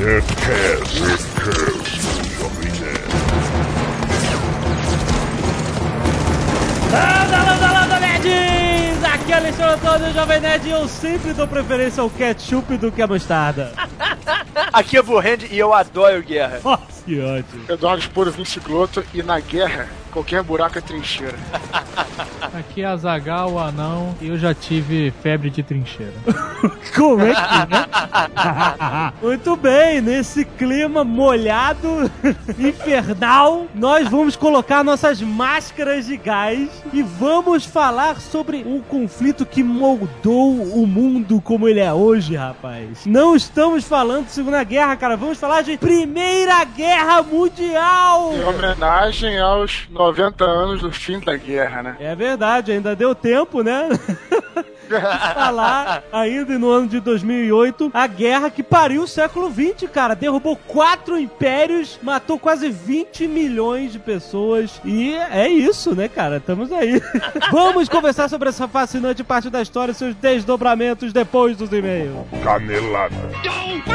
Nerdcast, Nerdcast, Jovem Nerd. Landa, landa, landa, nerds! Aqui é Alexandre Antônio, Jovem Nerd, e eu sempre dou preferência ao ketchup do que a mostarda. Aqui é Burrand e eu adoro guerra. Nossa, que ótimo. Eduardo Esporo, Vince Gloto, e na guerra, qualquer buraco é trincheira. Aqui é a Zagal, o anão, e eu já tive febre de trincheira. Como é que é? Muito bem, nesse clima molhado, infernal, nós vamos colocar nossas máscaras de gás e vamos falar sobre um conflito que moldou o mundo como ele é hoje, rapaz. Não estamos falando de Segunda Guerra, cara, vamos falar de Primeira Guerra Mundial! Em homenagem aos 90 anos do fim da guerra, né? É verdade, ainda deu tempo, né? falar ainda no ano de 2008 a guerra que pariu o século 20, cara. Derrubou quatro impérios, matou quase 20 milhões de pessoas. E é isso, né, cara? Estamos aí. Vamos conversar sobre essa fascinante parte da história e seus desdobramentos depois dos e-mails. Canelada. Muito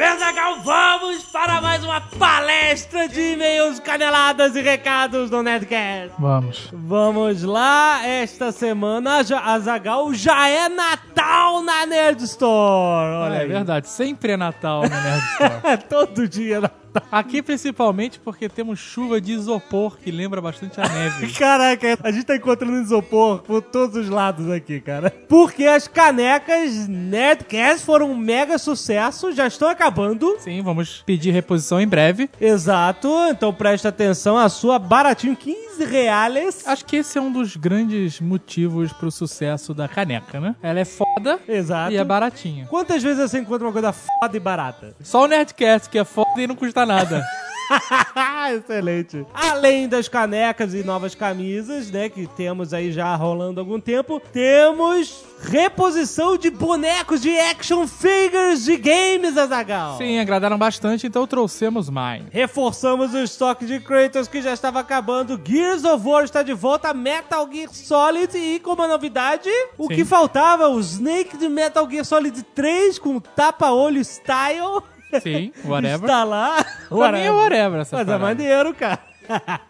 bem, Zagal, vamos para mais uma palestra de e-mails, caneladas e recados do Nerdcast. Vamos. Vamos lá, esta semana já- a Zagal já é Natal na Nerd Store. Olha é aí. verdade, sempre é Natal no Nerd Store. É todo dia Natal. Aqui principalmente porque temos chuva de isopor que lembra bastante a neve. Caraca, a gente tá encontrando isopor por todos os lados aqui, cara. Porque as canecas Nerdcast foram um mega sucesso, já estão acabando. Sim, vamos pedir reposição em breve. Exato, então presta atenção, a sua baratinho, 15 reais. Acho que esse é um dos grandes motivos pro sucesso da caneca, né? Ela é foda Exato. e é baratinha. Quantas vezes você encontra uma coisa foda e barata? Só o Nerdcast, que é foda e não custa nada. Excelente. Além das canecas e novas camisas, né, que temos aí já rolando há algum tempo, temos reposição de bonecos de action figures de games, Azagal. Sim, agradaram bastante, então trouxemos mais. Reforçamos o estoque de Kratos que já estava acabando. Gears of War está de volta, Metal Gear Solid e como novidade, o Sim. que faltava, o Snake de Metal Gear Solid 3 com tapa-olho style. Sim, whatever. Está lá. Pra mim é whatever essa Mas é parada. maneiro, cara.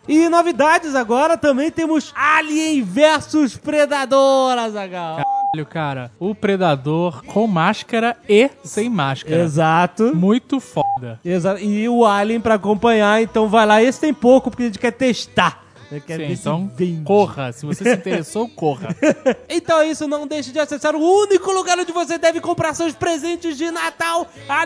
e novidades agora também temos Alien versus Predador, Azagal. Caralho, cara. O Predador com máscara e sem máscara. Exato. Muito foda. Exato. E o Alien pra acompanhar, então vai lá. Esse tem pouco, porque a gente quer testar. Né? Quer Sim, ver se então vende. corra. Se você se interessou, corra. Então é isso, não deixe de acessar o único lugar onde você deve comprar seus presentes de Natal, a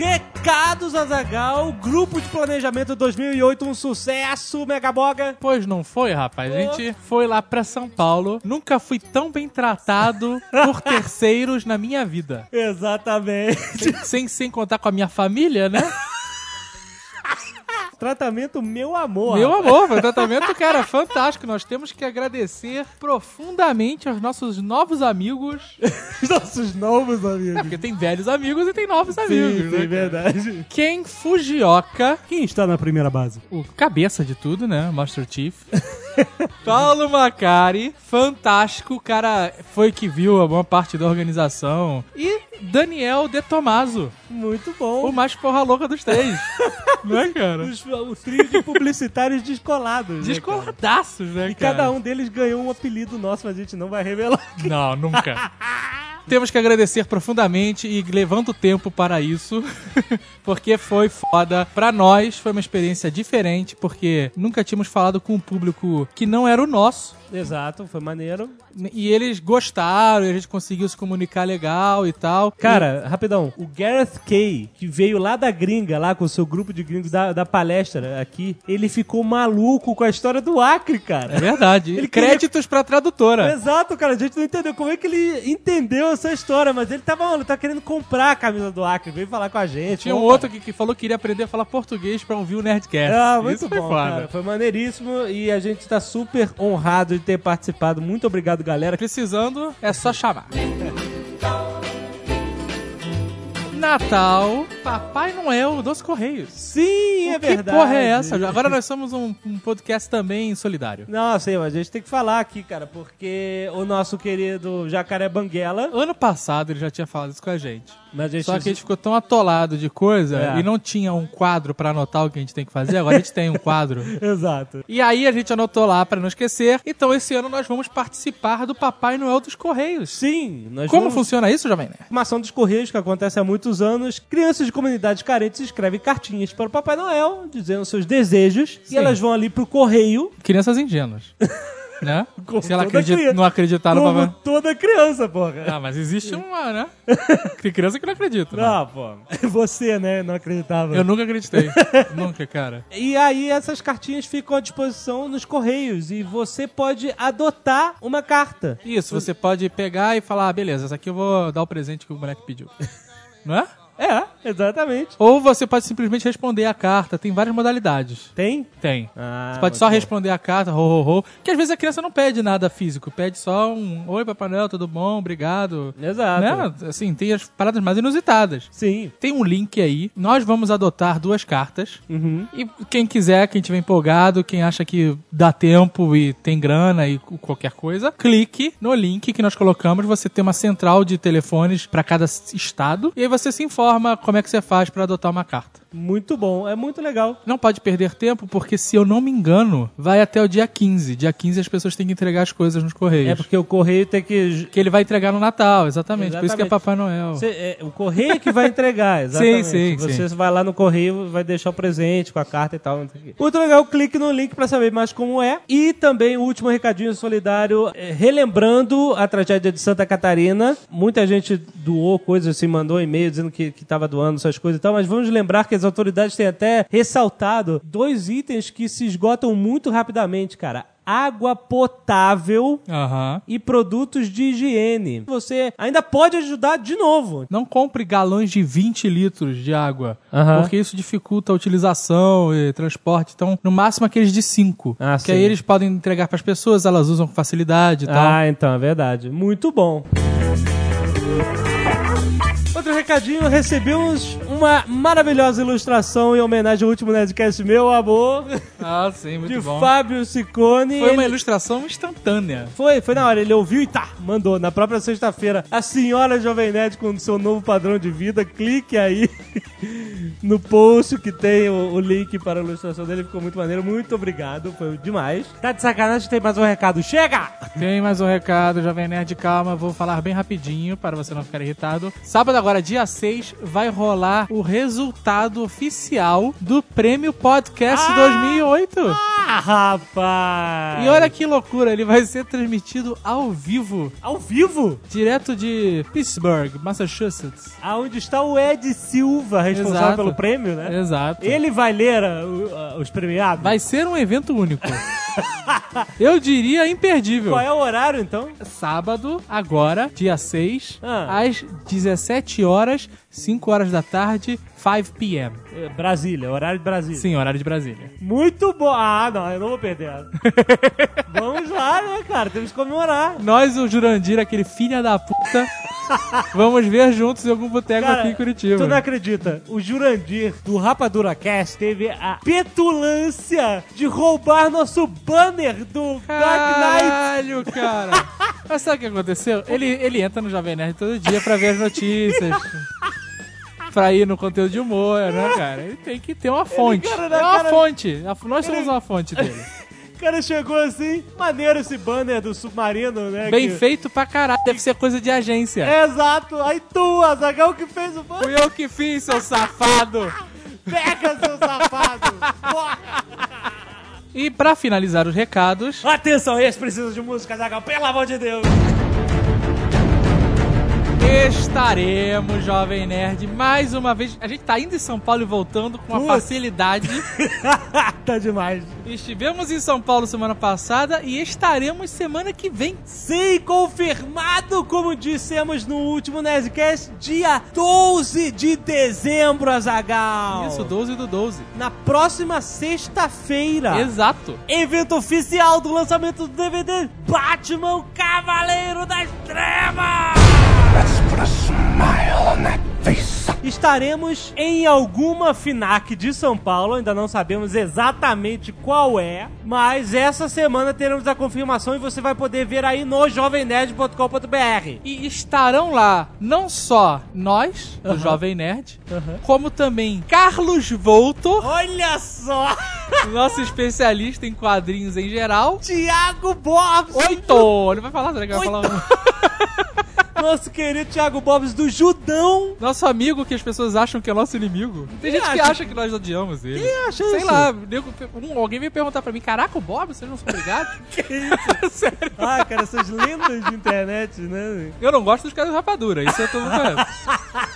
Recados Azagal, grupo de planejamento 2008, um sucesso, Megaboga. Pois não foi, rapaz. A gente foi lá pra São Paulo. Nunca fui tão bem tratado por terceiros na minha vida. Exatamente. Sem, sem contar com a minha família, né? Tratamento meu amor. Meu amor, foi um tratamento, cara, fantástico. Nós temos que agradecer profundamente aos nossos novos amigos. Nossos novos amigos. Porque tem velhos amigos e tem novos Sim, amigos, sim, né? verdade. Ken Fujioka, Quem está na primeira base? o cabeça de tudo, né? Master Chief. Paulo Macari, fantástico, o cara foi que viu a boa parte da organização. E Daniel De Tomaso, Muito o bom. mais porra louca dos três. Não é, cara? Os, o trio de publicitários descolados. né, cara? Descoladaços, né, E cara? cada um deles ganhou um apelido nosso, mas a gente não vai revelar. Não, nunca. Temos que agradecer profundamente e levando tempo para isso, porque foi foda. Pra nós foi uma experiência diferente, porque nunca tínhamos falado com um público que não era o nosso. Exato, foi maneiro. E eles gostaram, e a gente conseguiu se comunicar legal e tal. Cara, rapidão, o Gareth Kay, que veio lá da gringa, lá com o seu grupo de gringos da, da palestra aqui, ele ficou maluco com a história do Acre, cara. É verdade. Ele queria- Créditos pra tradutora. Exato, cara. A gente não entendeu como é que ele entendeu essa história, mas ele tava, ele tá querendo comprar a camisa do Acre, veio falar com a gente. Tinha um outro que, que falou que queria aprender a falar português pra ouvir o Nerdcast. Ah, muito Isso foi bom, foda. cara. Foi maneiríssimo e a gente tá super honrado ter participado. Muito obrigado, galera. Precisando, é só chamar. Natal, Papai Noel dos Correios. Sim, é que verdade. porra é essa? Agora nós somos um, um podcast também solidário. Não, sei, mas a gente tem que falar aqui, cara, porque o nosso querido Jacaré Banguela. Ano passado ele já tinha falado isso com a gente. Mas a gente Só que a gente ficou tão atolado de coisa É. e não tinha um quadro pra anotar o que a gente tem que fazer. Agora a gente tem um quadro. Exato. E aí a gente anotou lá pra não esquecer. Então esse ano nós vamos participar do Papai Noel dos Correios. Sim, Como vamos... funciona isso, Jovem Nerd? Uma ação dos Correios que acontece há muitos anos. Crianças de comunidades carentes escrevem cartinhas para o Papai Noel, dizendo seus desejos, Sim. e elas vão ali pro correio, Crianças ingênuas. né? Como Se ela acredita, criança. não acreditar no como Papai toda criança, porra. Ah, mas existe uma, né? Tem criança que não acredita. né? Não, pô. Você, né, não acreditava. Eu nunca acreditei. nunca, cara. E aí essas cartinhas ficam à disposição nos correios e você pode adotar uma carta. Isso, você pode pegar e falar, ah, beleza, essa aqui eu vou dar o presente que o moleque pediu. Não é? Exatamente. Ou você pode simplesmente responder a carta. Tem várias modalidades. Tem? Tem. Ah, Você pode só bom. responder a carta, ho, ho, ho. Que às vezes a criança não pede nada físico, pede só um Oi, Papai Noel, tudo bom? Obrigado. Exato. Né? Assim, tem as paradas mais inusitadas. Sim. Tem um link aí. Nós vamos adotar duas cartas. Uhum. E quem quiser, quem tiver empolgado, quem acha que dá tempo e tem grana e qualquer coisa, clique no link que nós colocamos. Você tem uma central de telefones para cada estado. E aí você se informa como é que você faz para adotar uma carta. Muito bom, é muito legal. Não pode perder tempo, porque se eu não me engano, vai até o dia 15. Dia 15 as pessoas têm que entregar as coisas nos correios. É porque o correio tem que. Que ele vai entregar no Natal, exatamente. Por isso que é Exatamente. Papai Noel. Cê- é, o correio é que vai entregar, exatamente. sim, Você sim. vai lá no correio, vai deixar o presente com a carta e tal. Muito legal, clique no link pra saber mais como é. E também o último recadinho solidário, é, relembrando a tragédia de Santa Catarina. Muita gente doou coisas assim, mandou e-mail dizendo que, que tava doando essas coisas e tal, mas vamos lembrar que as autoridades têm até ressaltado dois itens que se esgotam muito rapidamente, cara. Água potável Aham. e produtos de higiene. Você ainda pode ajudar de novo. Não compre galões de 20 litros de água, Aham. porque isso dificulta a utilização e transporte. Então, no máximo aqueles de 5. Ah, que sim. aí eles podem entregar para as pessoas, elas usam com facilidade e tal. Ah, então, é verdade. Muito bom. Outro recadinho, recebemos uma maravilhosa ilustração em homenagem ao último Nerdcast Meu Amor, Ah, sim, muito de bom. Fábio Ciccone. Foi uma Ele- ilustração instantânea. Foi, foi na hora, ele ouviu e tá, mandou. Na própria sexta-feira, a senhora Jovem Nerd com seu novo padrão de vida, clique aí no post que tem o, o link para a ilustração dele, ficou muito maneiro. Muito obrigado, foi demais. Tá de sacanagem, tem mais um recado. Chega! Tem mais um recado, Jovem Nerd, calma, vou falar bem rapidinho para você não ficar irritado. Sábado agora, dia 6, vai rolar o resultado oficial do Prêmio Podcast 2008. Ah, rapaz! E olha que loucura, ele vai ser transmitido ao vivo, Ao vivo? direto de Pittsburgh, Massachusetts. Aonde está o Ed Silva, responsável Exato. pelo prêmio, né? Exato. Ele vai ler ah, o- ah, os premiados? Vai ser um evento único. Eu diria imperdível. Qual é o horário, então? Sábado, agora, dia 6, Ah. às 17 horas, 5 horas da tarde, 5 p.m. É, Brasília, horário de Brasília. Sim, horário de Brasília. Muito bom. Ah, não, eu não vou perder. Vamos lá, né, cara? Temos que comemorar. Nós, o Jurandir, aquele filho da puta, vamos ver juntos em algum boteco Cara, aqui em Curitiba. Tu não acredita? O Jurandir, do Rapadura Cast, teve a petulância de roubar nosso banner do Dark Knight. Caralho, cara. Mas sabe o que aconteceu? Ele, ele entra no Jovem Nerd todo dia pra ver as notícias. Pra ir no conteúdo de humor, né, cara? Ele tem que ter uma fonte. cara, na é uma cara- fonte. Nós somos Ele- uma fonte dele. O cara chegou assim, maneiro esse banner do submarino, né? Bem que- feito pra caralho. Deve ser coisa de agência. Exato. Aí tu, Azagal, que fez o banner. Fui eu que fiz, seu safado. Pega, seu safado. E pra finalizar os recados, Atenção, esse precisa de música, Azagal, pelo amor de Deus. Estaremos, Jovem Nerd, mais uma vez. A gente tá indo em São Paulo e voltando com uma Putz. facilidade. tá demais. Estivemos em São Paulo semana passada e estaremos semana que vem. Sim, confirmado, como dissemos no último Nerdcast, dia 12 de dezembro, Azagal. Isso, 12 do 12. Na próxima sexta-feira. Exato. Evento oficial do lançamento do DVD Batman Cavaleiro das Trevas! Let's put a smile on that Estaremos em alguma FINAC de São Paulo, ainda não sabemos exatamente qual é, mas essa semana teremos a confirmação e você vai poder ver aí no jovemnerd.com.br. E estarão lá não só nós, do Jovem Nerd, como também Carlos Voltor, Olha só! nosso especialista em quadrinhos em geral. Tiago Bobs! Oito! Ele vai falar, será que vai falar? Nosso querido Tiago Bobs do Judão! Nosso amigo que as pessoas acham que é nosso inimigo. Tem gente que acha acha que nós odiamos ele. Quem acha Sei isso? lá, nego- um- alguém veio perguntar pra mim, caraca, o Bob, vocês não são ligados? Que isso? Sério. Ah, cara, essas lendas de internet, né? Eu não gosto dos caras de rapadura, isso eu tô falando.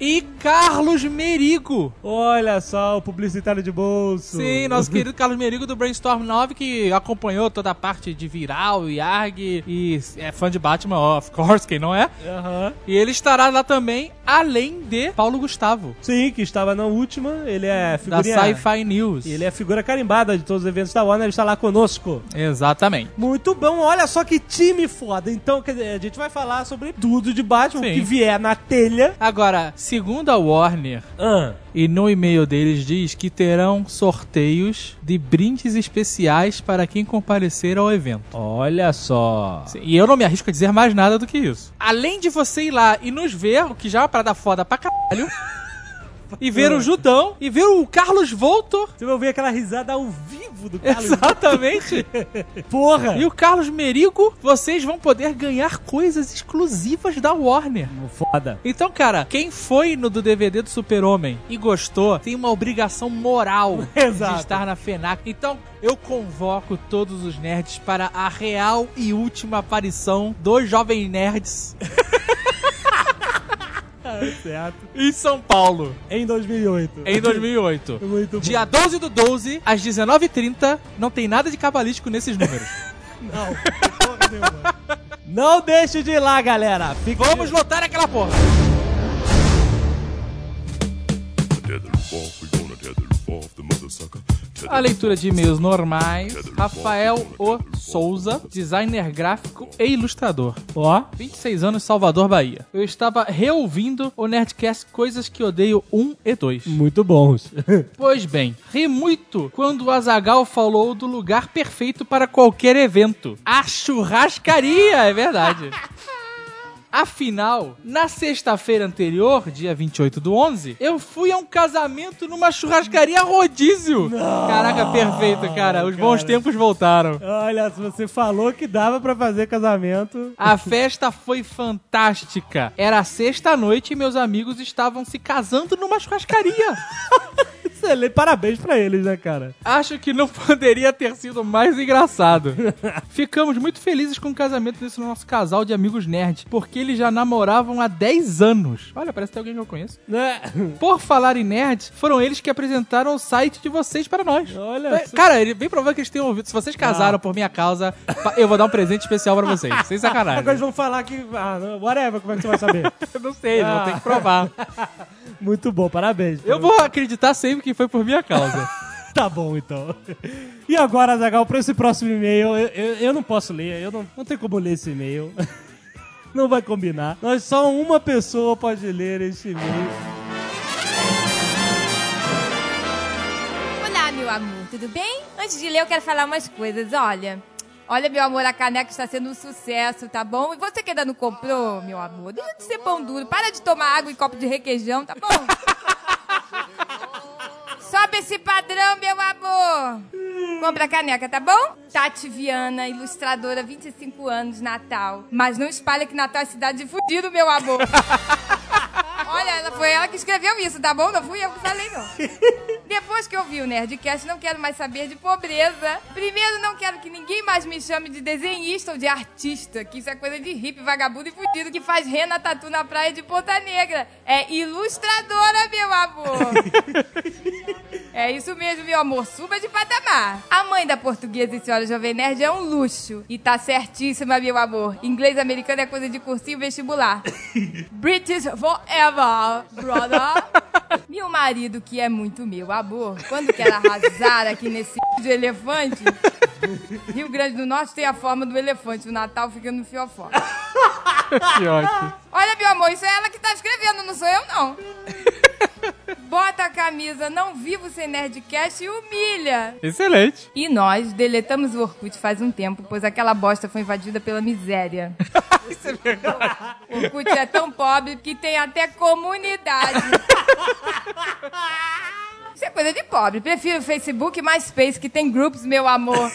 E Carlos Merigo. Olha só, o publicitário de bolso. Sim, nosso querido Carlos Merigo do Brainstorm 9, que acompanhou toda a parte de Viral e ARG e é fã de Batman, of course, quem não é? Aham. E ele estará lá também, além de Paulo Gustavo, Sim, que estava na última. Ele é da figurinha... Sci-Fi News. Ele é figura carimbada de todos os eventos da Warner, ele está lá conosco. Exatamente. Muito bom, olha só que time foda. Então, quer dizer, a gente vai falar sobre tudo de Batman, Sim. o que vier na telha. Agora, segundo a Warner, Ah, e no e-mail deles diz que terão sorteios de brindes especiais para quem comparecer ao evento. olha só. Sim, E eu não me arrisco a dizer mais nada do que isso. Além de você ir lá e nos ver, o que já é uma parada foda pra caralho. E ver o Judão, e ver o Carlos Voltor. Você vai ouvir aquela risada ao vivo do Carlos. Exatamente. Porra! E o Carlos Merigo, vocês vão poder ganhar coisas exclusivas da Warner. Foda. Então, cara, quem foi no do DVD do Super-Homem e gostou, tem uma obrigação moral de estar na FENAC. Então, eu convoco todos os nerds para a real e última aparição dos Jovem Nerds certo. em São Paulo, Em 2008. em 2008. Muito bom. Dia 12 do 12, às 19h30, não tem nada de cabalístico nesses números. Não, porra nenhuma. Não deixe de ir lá, galera. Fique Vamos lotar aquela porra! Tether off, we gonna tether off the mother sucker. A leitura de e-mails normais. Rafael O. Souza, designer gráfico e ilustrador. Ó, 26 anos, Salvador, Bahia. Eu estava reouvindo o Nerdcast Coisas que Odeio 1 e 2. muito bons. Pois bem, ri muito quando o Azagal falou do lugar perfeito para qualquer evento. A churrascaria, é verdade. Afinal, na sexta-feira anterior, dia 28 do 11, eu fui a um casamento numa churrascaria rodízio. Caraca, perfeito, cara. Os bons cara. tempos voltaram. Olha, se você falou que dava pra fazer casamento. A festa foi fantástica. Era sexta-noite e meus amigos estavam se casando numa churrascaria. Excelente. Parabéns pra eles, né, cara? Acho que não poderia ter sido mais engraçado. Ficamos muito felizes com o casamento desse nosso casal de amigos nerds, porque eles já namoravam há 10 anos. Olha, parece que tem alguém que eu conheço. Né? Por falar em nerds, foram eles que apresentaram o site de vocês para nós. Olha É. Cara, ele bem provável que eles tenham ouvido. Se vocês casaram Ah. por minha causa, eu vou dar um presente especial pra vocês. Sem sacanagem. Agora eles vão falar que. Ah, whatever, como é que você vai saber? Eu não sei, Ah. vou ter que provar. Muito bom, parabéns. Eu vou acreditar sempre que foi por minha causa. Tá bom, então. E agora, Zagal, pra esse próximo e-mail, eu, eu, eu não posso ler, eu não, não tenho como ler esse e-mail. Não vai combinar. Nós só uma pessoa pode ler esse e-mail. Olá, meu amor, tudo bem? Antes de ler, eu quero falar umas coisas. Olha, olha, meu amor, a caneca está sendo um sucesso, tá bom? E você que ainda não comprou, meu amor, deixa de ser pão duro. Para de tomar água e copo de requeijão, tá bom? Esse padrão, meu amor. Compra a caneca, tá bom? Tati Viana, ilustradora, 25 anos, Natal. Mas não espalha que Natal é cidade de fudido, meu amor. Olha, ela, foi ela que escreveu isso, tá bom? Não fui eu que falei, não. Depois que eu vi o Nerdcast, não quero mais saber de pobreza. Primeiro, não quero que ninguém mais me chame de desenhista ou de artista, que isso é coisa de hippie, vagabundo e fudido que faz rena tatu na praia de Ponta Negra. É ilustradora, meu amor. É isso mesmo, meu amor. Suba de patamar. A mãe da portuguesa e senhora Jovem Nerd é um luxo. E tá certíssima, meu amor. Inglês americano é coisa de cursinho vestibular. British forever, brother. Meu marido, que é muito meu amor, quando quer arrasar aqui nesse de elefante, Rio Grande do Norte tem a forma do elefante. O Natal fica no fiofó. que ótimo. Olha, meu amor, isso é ela que tá escrevendo, não sou eu, não. Bota a camisa, não vivo sem Nerdcast e humilha. Excelente. E nós deletamos o Orkut faz um tempo, pois aquela bosta foi invadida pela miséria. Isso é verdade. O Orkut é tão pobre que tem até comunidade. Isso é coisa de pobre. Prefiro o Facebook e MySpace, que tem grupos, meu amor.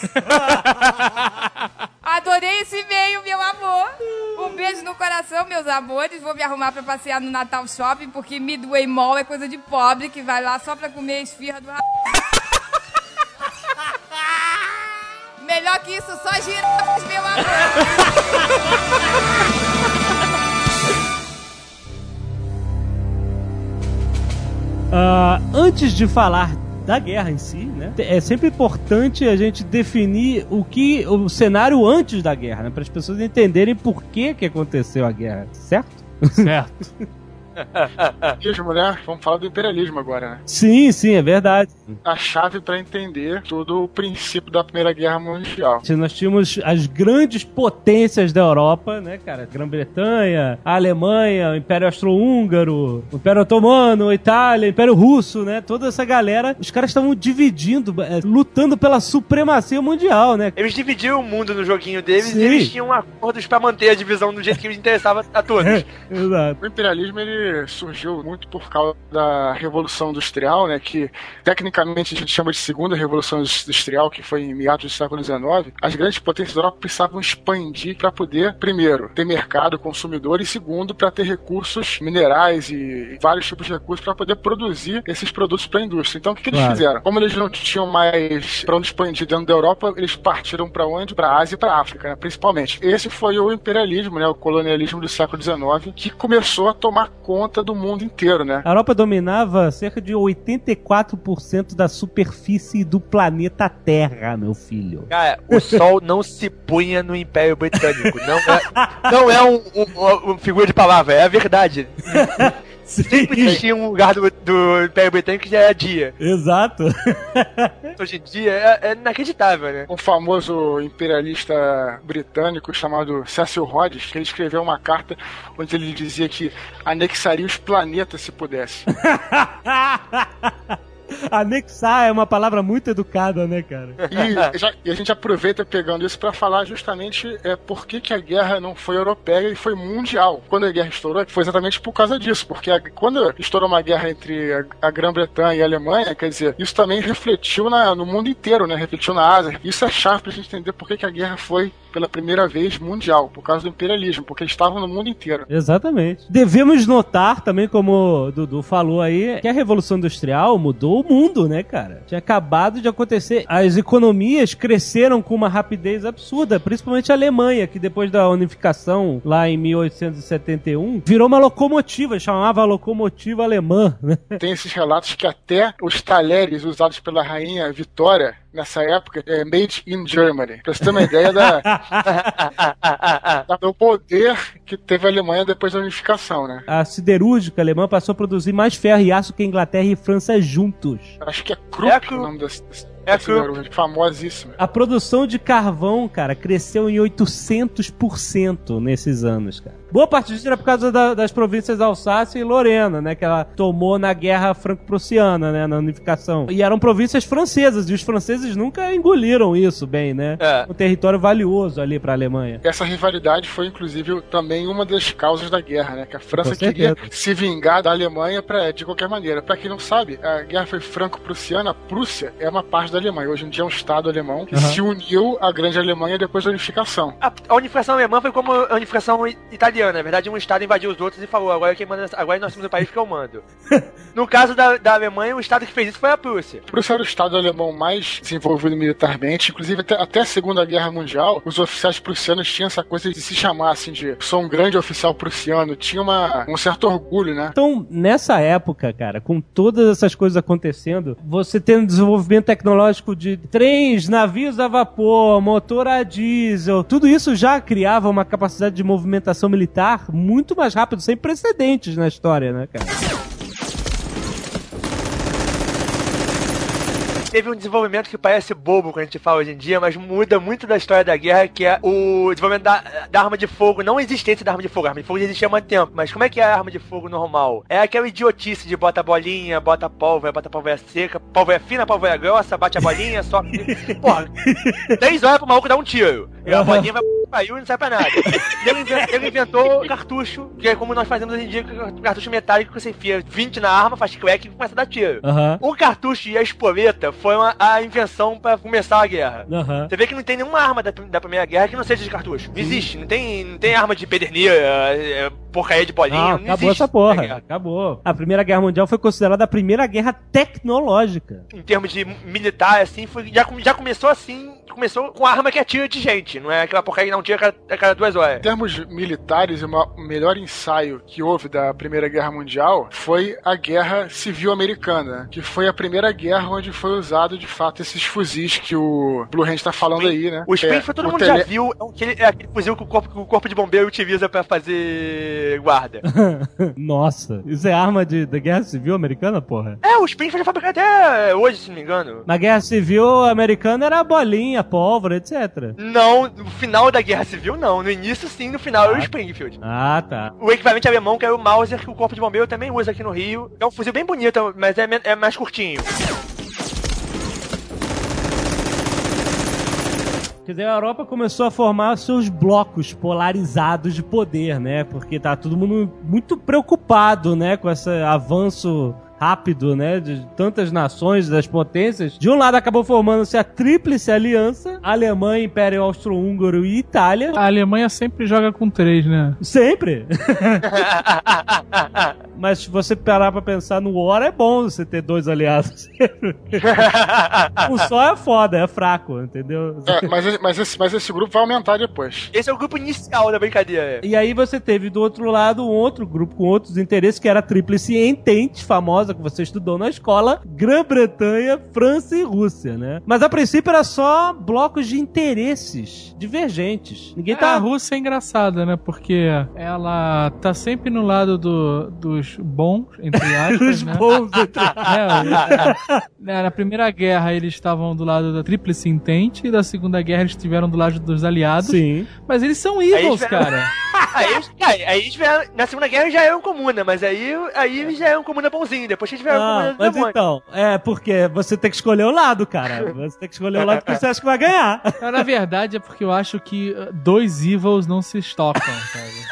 Adorei esse e-mail, meu amor. Um beijo no coração, meus amores. Vou me arrumar pra passear no Natal Shopping, porque Midway Mall é coisa de pobre que vai lá só pra comer esfirra do. Melhor que isso, só girafas, meu amor. Ah, antes de falar da guerra em si, né? É sempre importante a gente definir o que o cenário antes da guerra, né? Para as pessoas entenderem por que que aconteceu a guerra, certo? Certo. Imperialismo, né? Vamos falar do imperialismo agora, né? Sim, sim, é verdade. A chave para entender todo o princípio da Primeira Guerra Mundial. Nós tínhamos as grandes potências da Europa, né, cara? Grã-Bretanha, Alemanha, o Império Austro-Húngaro, o Império Otomano, a Itália, o Império Russo, né? Toda essa galera, os caras estavam dividindo, é, lutando pela supremacia mundial, né? Eles dividiam o mundo no joguinho deles Sim. e eles tinham acordos pra manter a divisão do jeito que lhes interessava a todos. Exato. O imperialismo ele surgiu muito por causa da Revolução Industrial, né, que tecnicamente a gente chama de Segunda Revolução Industrial, que foi em meados do século XIX. As grandes potências da Europa precisavam expandir para poder, primeiro, ter mercado consumidor e segundo, para ter recursos minerais e vários tipos de recursos para poder produzir esses produtos para a indústria. Então, o que, que eles Claro. fizeram? Como eles não tinham mais para onde expandir dentro da Europa, eles partiram para onde? Para a Ásia e para a África, né, principalmente. Esse foi o imperialismo, né, o colonialismo do século XIX, que começou a tomar conta do mundo inteiro, né? A Europa dominava cerca de 84% da superfície do planeta Terra, meu filho. Cara, o sol não se punha no Império Britânico. Não é, não é um, um- um figura de palavra, é a verdade. Sempre existia um lugar do, do Império Britânico que já era dia. Exato. Hoje em dia é, é inacreditável, né? Um famoso imperialista britânico chamado Cecil Rhodes, que ele escreveu uma carta onde ele dizia que anexaria os planetas se pudesse. Anexar é uma palavra muito educada, né, cara? E, já- e a gente aproveita pegando isso para falar justamente é, por que, que a guerra não foi europeia e foi mundial. Quando a guerra estourou, foi exatamente por causa disso, porque a- quando estourou uma guerra entre a, a Grã-Bretanha e a Alemanha, quer dizer, isso também refletiu na- no mundo inteiro, né? Refletiu na Ásia. Isso é chave pra gente entender por que, que a guerra foi pela primeira vez mundial, por causa do imperialismo, porque eles estavam no mundo inteiro. Exatamente. Devemos notar também, como o Dudu falou aí, que a Revolução Industrial mudou o mundo, né, cara? Tinha acabado de acontecer. As economias cresceram com uma rapidez absurda, principalmente a Alemanha, que depois da unificação, lá em 1871, virou uma locomotiva, chamava locomotiva alemã, né? Tem esses relatos que até os talheres usados pela rainha Vitória nessa época é made in Germany. Pra você ter uma ideia da, da- do poder que teve a Alemanha depois da unificação, né? A siderúrgica alemã passou a produzir mais ferro e aço que a Inglaterra e França juntos. Acho que é Krupp É Krupp. o nome dessa É siderúrgica, famosíssima. A produção de carvão, cara, cresceu em 800% nesses anos, cara. Boa parte disso era por causa da- das províncias Alsácia e Lorena, né? Que ela tomou na guerra franco-prussiana, né? Na unificação. E eram províncias francesas, e os franceses nunca engoliram isso bem, né? É. Um território valioso ali pra Alemanha. Essa rivalidade foi, inclusive, também uma das causas da guerra, né? Que a França queria se vingar da Alemanha pra, de qualquer maneira. Pra quem não sabe, a guerra foi franco-prussiana. A Prússia é uma parte da Alemanha. Hoje em dia é um estado alemão que Aham. se uniu à grande Alemanha depois da unificação. A, a unificação alemã foi como a unificação i- Na verdade, um estado invadiu os outros e falou: agora quem manda, agora nós somos o país que eu mando. no caso da, da Alemanha, o estado que fez isso foi a Prússia. A Prússia era o estado alemão mais desenvolvido militarmente. Inclusive, até, até a Segunda Guerra Mundial, os oficiais prussianos tinham essa coisa de se chamar assim de sou um grande oficial prussiano. Tinha uma, um certo orgulho, né? Então, nessa época, cara, com todas essas coisas acontecendo, você tendo desenvolvimento tecnológico de trens, navios a vapor, motor a diesel, tudo isso já criava uma capacidade de movimentação militar muito mais rápido, sem precedentes na história, né, cara? teve um desenvolvimento que parece bobo quando a gente fala hoje em dia, mas muda muito da história da guerra, que é o desenvolvimento da, da arma de fogo, não a existência da arma de fogo. A arma de fogo já existia há muito tempo, mas como é que é a arma de fogo normal? É aquela idiotice de bota bolinha, bota pólvora, bota pólvora seca, pólvora fina, pólvora grossa, bate a bolinha, só. Porra, três horas pro maluco dar um tiro. E a bolinha vai caiu e não sai pra nada. Ele, inven- ele inventou cartucho, que é como nós fazemos hoje em dia, cartucho metálico que você enfia 20 na arma, faz crack e começa a dar tiro. Aham. O cartucho e a espoleta foi uma- a invenção pra começar a guerra. Aham. Você vê que não tem nenhuma arma da, da Primeira Guerra que não seja de cartucho. Não existe. Não tem, não tem arma de pederneira, é, porcaria de bolinha. Não, Não, acabou existe essa porra. na guerra. Acabou. A Primeira Guerra Mundial foi considerada a primeira guerra tecnológica. Em termos de militar, assim, foi, já, já começou assim. Começou com arma que atira de gente. Não é aquela porcaria que não tira a cada, a cada duas horas. Em termos militares, o melhor ensaio que houve da Primeira Guerra Mundial foi a Guerra Civil Americana, que foi a primeira guerra onde foi usado de fato esses fuzis que o Blue Hand tá falando aí, né? O Spring É, foi todo mundo tele- já viu. É aquele, é aquele fuzil que o corpo, que o corpo de bombeiro utiliza pra fazer guarda. Nossa, isso é arma de, da Guerra Civil Americana, porra? é, o Spring foi fabricado até hoje, se não me engano. Na Guerra Civil Americana era bolinha, pólvora, etc. Não, no final da Guerra Civil, não. No início, sim, no final era o Springfield. Ah, tá. O equivalente alemão, que é o Mauser, que o Corpo de Bombeiro também usa aqui no Rio. É um fuzil bem bonito, mas é, é mais curtinho. Quer dizer, a Europa começou a formar seus blocos polarizados de poder, né? Porque tá todo mundo muito preocupado, né? Com esse avanço rápido, né? De tantas nações, das potências. De um lado acabou formando-se a Tríplice Aliança, Alemanha, Império Austro-Húngaro e Itália. A Alemanha sempre joga com três, né? Sempre! Mas se você parar pra pensar no War, é bom você ter dois aliados. um só é foda, é fraco, entendeu? É, mas, esse- mas, esse, mas esse grupo vai aumentar depois. Esse é o grupo inicial da brincadeira. E aí você teve do outro lado um outro grupo com outros interesses, que era a Tríplice Entente, famosa que você estudou na escola, Grã-Bretanha, França e Rússia, né? Mas a princípio era só blocos de interesses divergentes. Ninguém A tá... Rússia é engraçada, né? Porque ela tá sempre no lado do- dos bons, entre aspas, Os né? bons entre... É, né, na Primeira Guerra eles estavam do lado da Tríplice Entente e da Segunda Guerra eles estiveram do lado dos aliados. Sim. Mas eles são evils, Aí, cara. Aí, eles- cara, aí eles vieram, na Segunda Guerra já eram comuna, mas aí, aí eles já eram comuna bonzinho. Depois que eles vieram Ah, comuna mas demônio. então, é porque você tem que escolher o lado, cara. Você tem que escolher o lado que você acha que vai ganhar. Na verdade é porque eu acho que uh, dois evils não se estocam, sabe?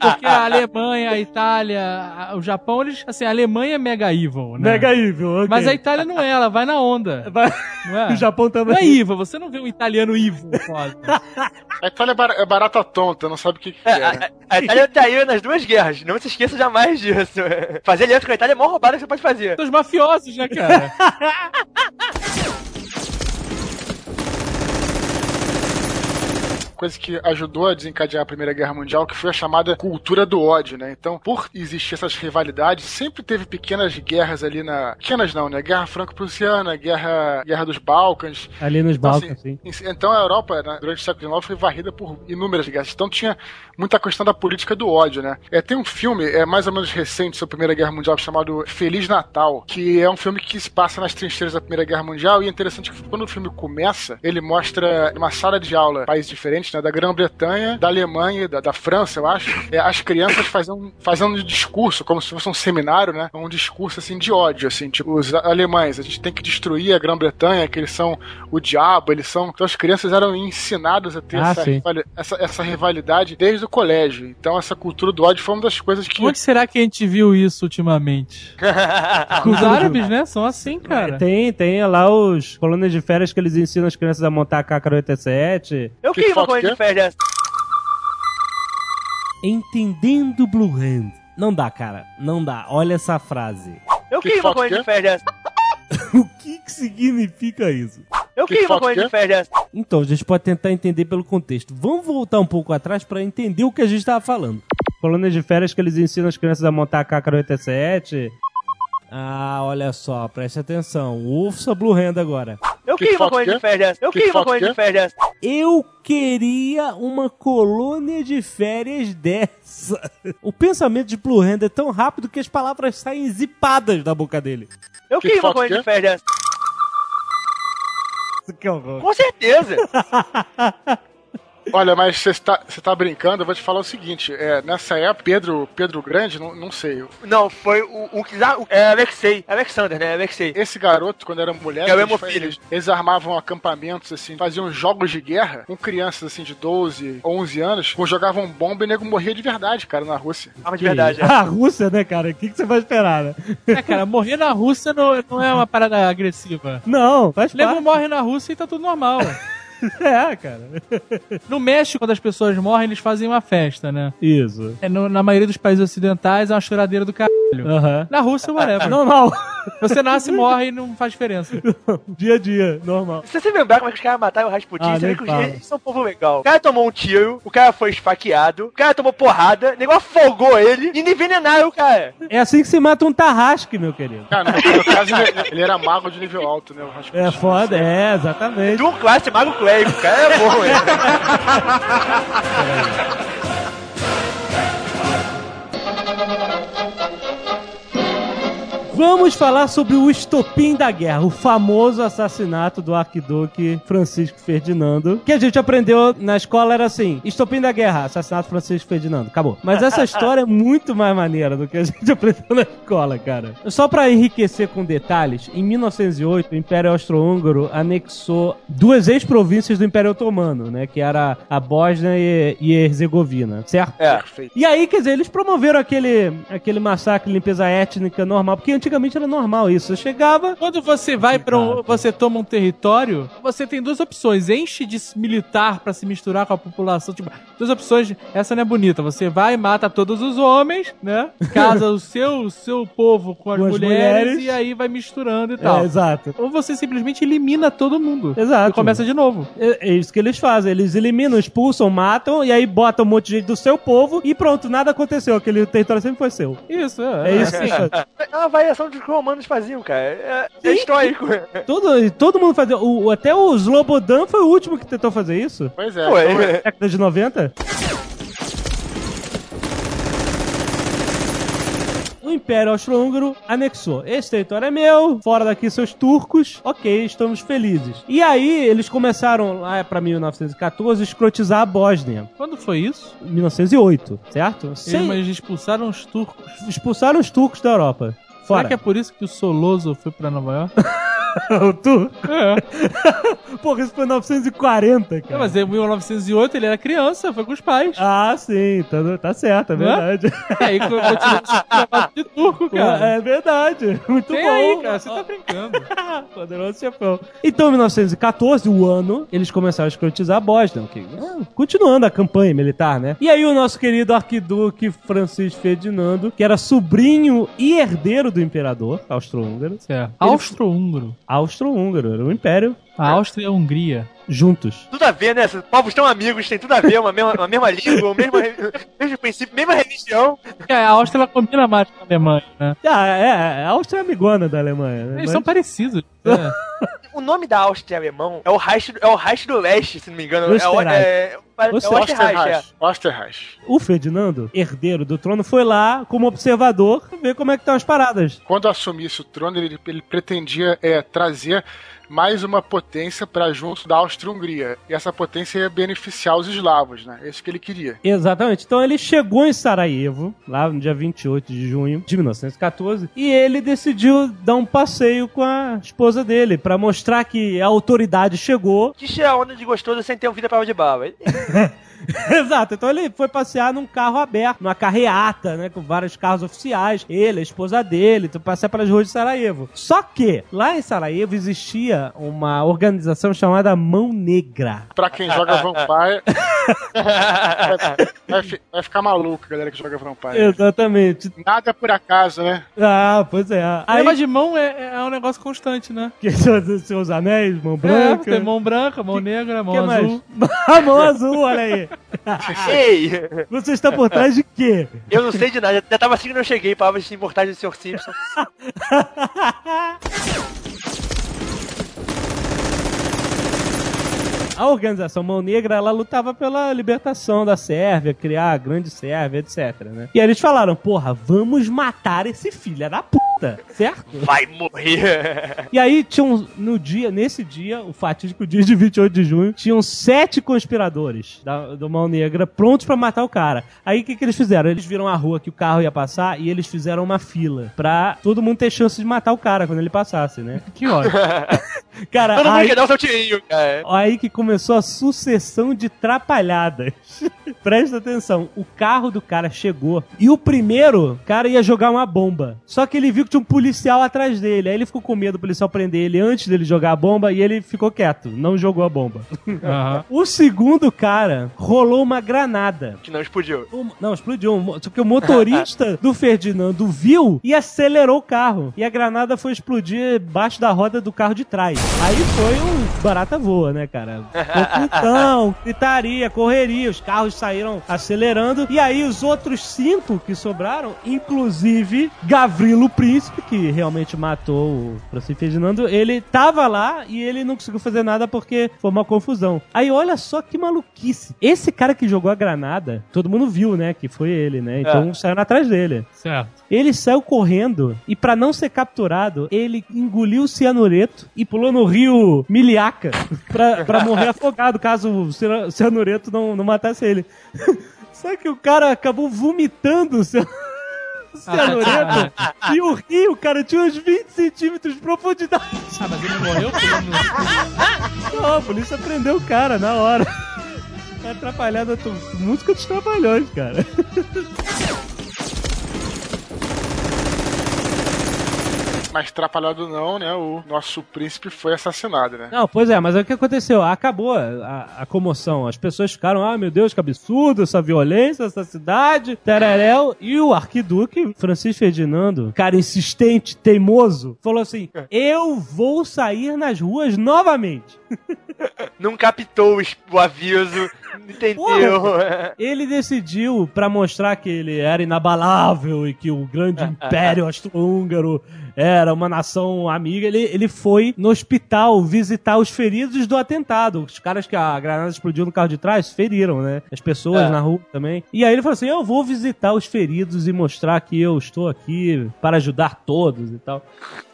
Porque a Alemanha, a Itália, o Japão, eles, assim, a Alemanha é mega evil, né? Mega evil, ok. Mas a Itália não é, ela vai na onda. Vai- Não é? O Japão Não também. é evil, você não vê um italiano evil, foda. A Itália é é barata tonta, não sabe o que, que É, é. né? a, a Itália traiu nas duas guerras. Não se esqueça jamais disso. Fazer aliança com a Itália é a maior roubada que você pode fazer. Dos mafiosos, né, cara? Coisa que ajudou a desencadear a Primeira Guerra Mundial, que foi a chamada cultura do ódio, né? Então, por existir essas rivalidades, sempre teve pequenas guerras ali na. Pequenas não, né? Guerra Franco-Prussiana, Guerra, Guerra dos Balcãs. Ali nos Então, Balcãs, assim, sim. Então a Europa, né, durante o século XIX, foi varrida por inúmeras guerras. Então tinha muita questão da política do ódio, né? É, tem um filme, é mais ou menos recente, sobre a Primeira Guerra Mundial, chamado Feliz Natal, que é um filme que se passa nas trincheiras da Primeira Guerra Mundial, e é interessante que quando o filme começa, ele mostra uma sala de aula, países diferentes, né? Da Grã-Bretanha, da Alemanha, da, da França, eu acho, é, as crianças fazendo, fazendo um discurso, como se fosse um seminário, né? Um discurso, assim, de ódio, assim, tipo, os alemães, a gente tem que destruir a Grã-Bretanha, que eles são o diabo, eles são... Então as crianças eram ensinadas a ter Ah, essa, essa, essa rivalidade desde o colégio. Então essa cultura do ódio foi uma das coisas que... Onde será que a gente viu isso ultimamente? Os árabes, né? São assim, cara. Tem, tem lá os colônias de férias que eles ensinam as crianças a montar a KK-87. Eu Que uma foto coisa que de férias. Entendendo Blue Hand. Não dá, cara. Não dá. Olha essa frase. Eu Que queria uma foto coisa que de é? férias. O que, que significa isso? Eu Que queria uma foto coisa que de férias. Então, a gente pode tentar entender pelo contexto. Vamos voltar um pouco atrás para entender o que a gente estava falando. Colônias de férias que eles ensinam as crianças a montar a KK-87. Ah, olha só, preste atenção. Ouça Blue Hand agora. Eu Que queria uma coisa que de é? férias. Eu Que queria uma que de é? férias. Eu queria uma colônia de férias dessa. O pensamento de Blue Hand é tão rápido que as palavras saem zipadas da boca dele. Eu Que queria uma que de é? férias. que horror. Com certeza. Olha, mas você tá, você tá brincando, eu vou te falar o seguinte: é, nessa época, Pedro, Pedro Grande, não, não sei. Não, foi o, o que. ah, É Alexei. Alexander, né? Alexei. Esse garoto, quando era mulher, É o eles, eles, eles armavam acampamentos, assim, faziam jogos de guerra com crianças, assim, de 12, 11 anos, jogavam bomba e o nego morria de verdade, cara, na Rússia. Arma de verdade. é. A Rússia, né, cara? O que, que você vai esperar, né? É, cara, morrer na Rússia não, não é uma parada agressiva. Não, faz O nego parte. morre na Rússia e tá tudo normal. É, cara. No México, quando as pessoas morrem, eles fazem uma festa, né? Isso. É, no- na maioria dos países ocidentais é uma choradeira do caralho. Aham. Na Rússia, whatever. Normal. Você nasce, morre e não faz diferença. dia a dia, normal. Se você lembrar como é que os caras mataram o Rasputin, Ah, você vê que os eles são um povo legal. O cara tomou um tiro, o cara foi esfaqueado, o cara tomou porrada, o negócio afogou ele e envenenaram o cara. É assim que se mata um tarrasque, meu querido. Cara, no, no caso, ele, ele era mago de nível alto, né? O Rasputin. É foda, é, exatamente. Um classe mago clérigo, o cara é bom, hein? Vamos falar sobre o estopim da guerra, o famoso assassinato do arquiduque Francisco Ferdinando, que a gente aprendeu na escola era assim, estopim da guerra, assassinato Francisco Ferdinando, acabou. Mas essa história é muito mais maneira do que a gente aprendeu na escola, cara. Só pra enriquecer com detalhes, em 1908 o Império Austro-Húngaro anexou duas ex-províncias do Império Otomano, né, que era a Bósnia e, e Herzegovina, certo? É. Perfeito. E aí, quer dizer, eles promoveram aquele, aquele massacre, limpeza étnica normal, porque antigamente era normal isso. Você chegava. Quando você vai para um, você toma um território, você tem duas opções: enche de militar pra se misturar com a população. Tipo, duas opções. Essa não é bonita. Você vai e mata todos os homens, né? Casa o seu, o seu povo com as, Com as mulheres, mulheres. e aí vai misturando e tal. É, exato. Ou você simplesmente elimina todo mundo. Exato. E começa de novo. É, é isso que eles fazem. Eles eliminam, expulsam, matam, e aí botam um monte de gente do seu povo e pronto, nada aconteceu. Aquele território sempre foi seu. Isso, É isso que eles fazem. É uma variação do que os romanos faziam, cara. É, é histórico. Todo, todo mundo fazia. O, até o Slobodan foi o último que tentou fazer isso. Pois é. Ué, então, é- Década de 90. O Império Austro-Húngaro anexou. Esse território é meu, fora daqui seus turcos. Ok, estamos felizes. E aí eles começaram lá pra 1914 escrotizar a Bósnia. Quando foi isso? 1908, certo? Sem- mas expulsaram os turcos. Expulsaram os turcos da Europa. Será Fora. que é por isso que o Soloso foi pra Nova York? o turco? é. Porra, isso foi 1940, É, cara. Mas em 1908 ele era criança, foi com os pais. Ah, sim, tá, tá certo, é Não é? verdade. Aí continua de turco, cara. É verdade. Muito Tem bom. aí, cara, você tá brincando. Poderoso chefão. Então, em 1914, o ano, eles começaram a escrotizar a Bósnia. ok? Ah, Continuando a campanha militar, né? E aí o nosso querido arquiduque Francisco Ferdinando, que era sobrinho e herdeiro do imperador austro-húngaro. Certo. Austro-húngaro. Austro-húngaro, era um império. A Áustria e a Hungria. Juntos. Tudo a ver, né? Esses povos tão amigos, tem tudo a ver, uma mesma, uma mesma língua, o mesmo, mesmo princípio, mesma religião. É, a Áustria ela combina mais com a Alemanha, né? Ah, é, a Áustria é amigona da Alemanha, né? Eles Mas- são parecidos. É. O nome da Áustria alemão é o Reich, é o Reich do Leste, se não me engano. É o, é, é, o Österreich, é. Osterreich. Osterreich. O Ferdinando, herdeiro do trono, foi lá como observador ver como é que estão as paradas. Quando assumisse o trono, ele, ele pretendia é, trazer mais uma potência para junto da Áustria-Hungria. E essa potência ia beneficiar os eslavos, né? É isso que ele queria. Exatamente. Então ele chegou em Sarajevo, lá no dia 28 de junho de 1914, e ele decidiu dar um passeio com a esposa dele, pra mostrar que a autoridade chegou. Que cheia onda de gostoso sem ter um vida prova de bala. Exato. Então ele foi passear num carro aberto, numa carreata, né, com vários carros oficiais, ele, a esposa dele, então passear pelas ruas de Sarajevo. Só que lá em Sarajevo existia uma organização chamada Mão Negra. Pra quem joga Vampire, vai, vai fi- vai ficar maluco, a galera que joga Vampire. Exatamente. Nada por acaso, né? Ah, pois é. A Aí, Leva de mão é, é um negócio constante, né? que são os seus anéis, mão É, branca. tem mão branca, mão negra, mão que azul. mais? A mão azul, olha aí. Ei, Você está por trás de quê? eu não sei de nada, já tava assim que eu cheguei, palavras de importagem do Sr. Simpson. A organização Mão Negra, ela lutava pela libertação da Sérvia, criar a grande Sérvia, etc, né? E aí eles falaram, porra, vamos matar esse filho da puta. Certo? Vai morrer. E aí tinham, no dia, nesse dia, o fatídico dia de 28 de junho, tinham sete conspiradores da, do Mão Negra prontos pra matar o cara. Aí o que, que eles fizeram? Eles viram a rua que o carro ia passar e eles fizeram uma fila pra todo mundo ter chance de matar o cara quando ele passasse, né? Que ódio. Cara, Todo mundo aí, quer dar o seu tirinho, cara. aí que começou a sucessão de trapalhadas. Presta atenção, o carro do cara chegou e o primeiro cara ia jogar uma bomba. Só que ele viu que tinha um policial atrás dele. Aí ele ficou com medo do policial prender ele antes dele jogar a bomba e ele ficou quieto, não jogou a bomba. Aham. O segundo cara rolou uma granada. Que não explodiu. O- não, explodiu. Só que o motorista do Ferdinando viu e acelerou o carro. E a granada foi explodir embaixo da roda do carro de trás. Aí foi um barata voa, né, cara? Confusão, gritaria, correria. Os carros saíram acelerando. E aí os outros cinco que sobraram, inclusive Gavrilo Príncipe, que realmente matou o Francisco Ferdinando, ele tava lá e ele não conseguiu fazer nada porque foi uma confusão. Aí olha só que maluquice. Esse cara que jogou a granada, todo mundo viu, né, que foi ele, né? Então saíram atrás dele. Certo. Ele saiu correndo e pra não ser capturado, ele engoliu o cianureto e pulou no rio Miliaca pra, pra morrer afogado, caso o cian- cianureto não, não matasse ele. Só que o cara acabou vomitando o cian- o cianureto e o rio, cara, tinha uns 20 centímetros de profundidade. Ah, mas ele morreu. Não, a polícia prendeu o cara na hora. É atrapalhada, música dos trabalhões, cara. Mas trapalhado não, né? O nosso príncipe foi assassinado, né? Não, pois é, mas aí o que aconteceu? Acabou a, a comoção. As pessoas ficaram, ah, meu Deus, que absurdo, essa violência, essa cidade, tereréu. E o arquiduque, Francisco Ferdinando, cara insistente, teimoso, falou assim: eu vou sair nas ruas novamente. Não captou o aviso. Entendeu. Ele decidiu, pra mostrar que ele era inabalável e que o grande império austro-húngaro era uma nação amiga, ele, ele foi no hospital visitar os feridos do atentado. Os caras que a granada explodiu no carro de trás feriram, né? As pessoas É. na rua também. E aí ele falou assim: Eu vou visitar os feridos e mostrar que eu estou aqui para ajudar todos e tal.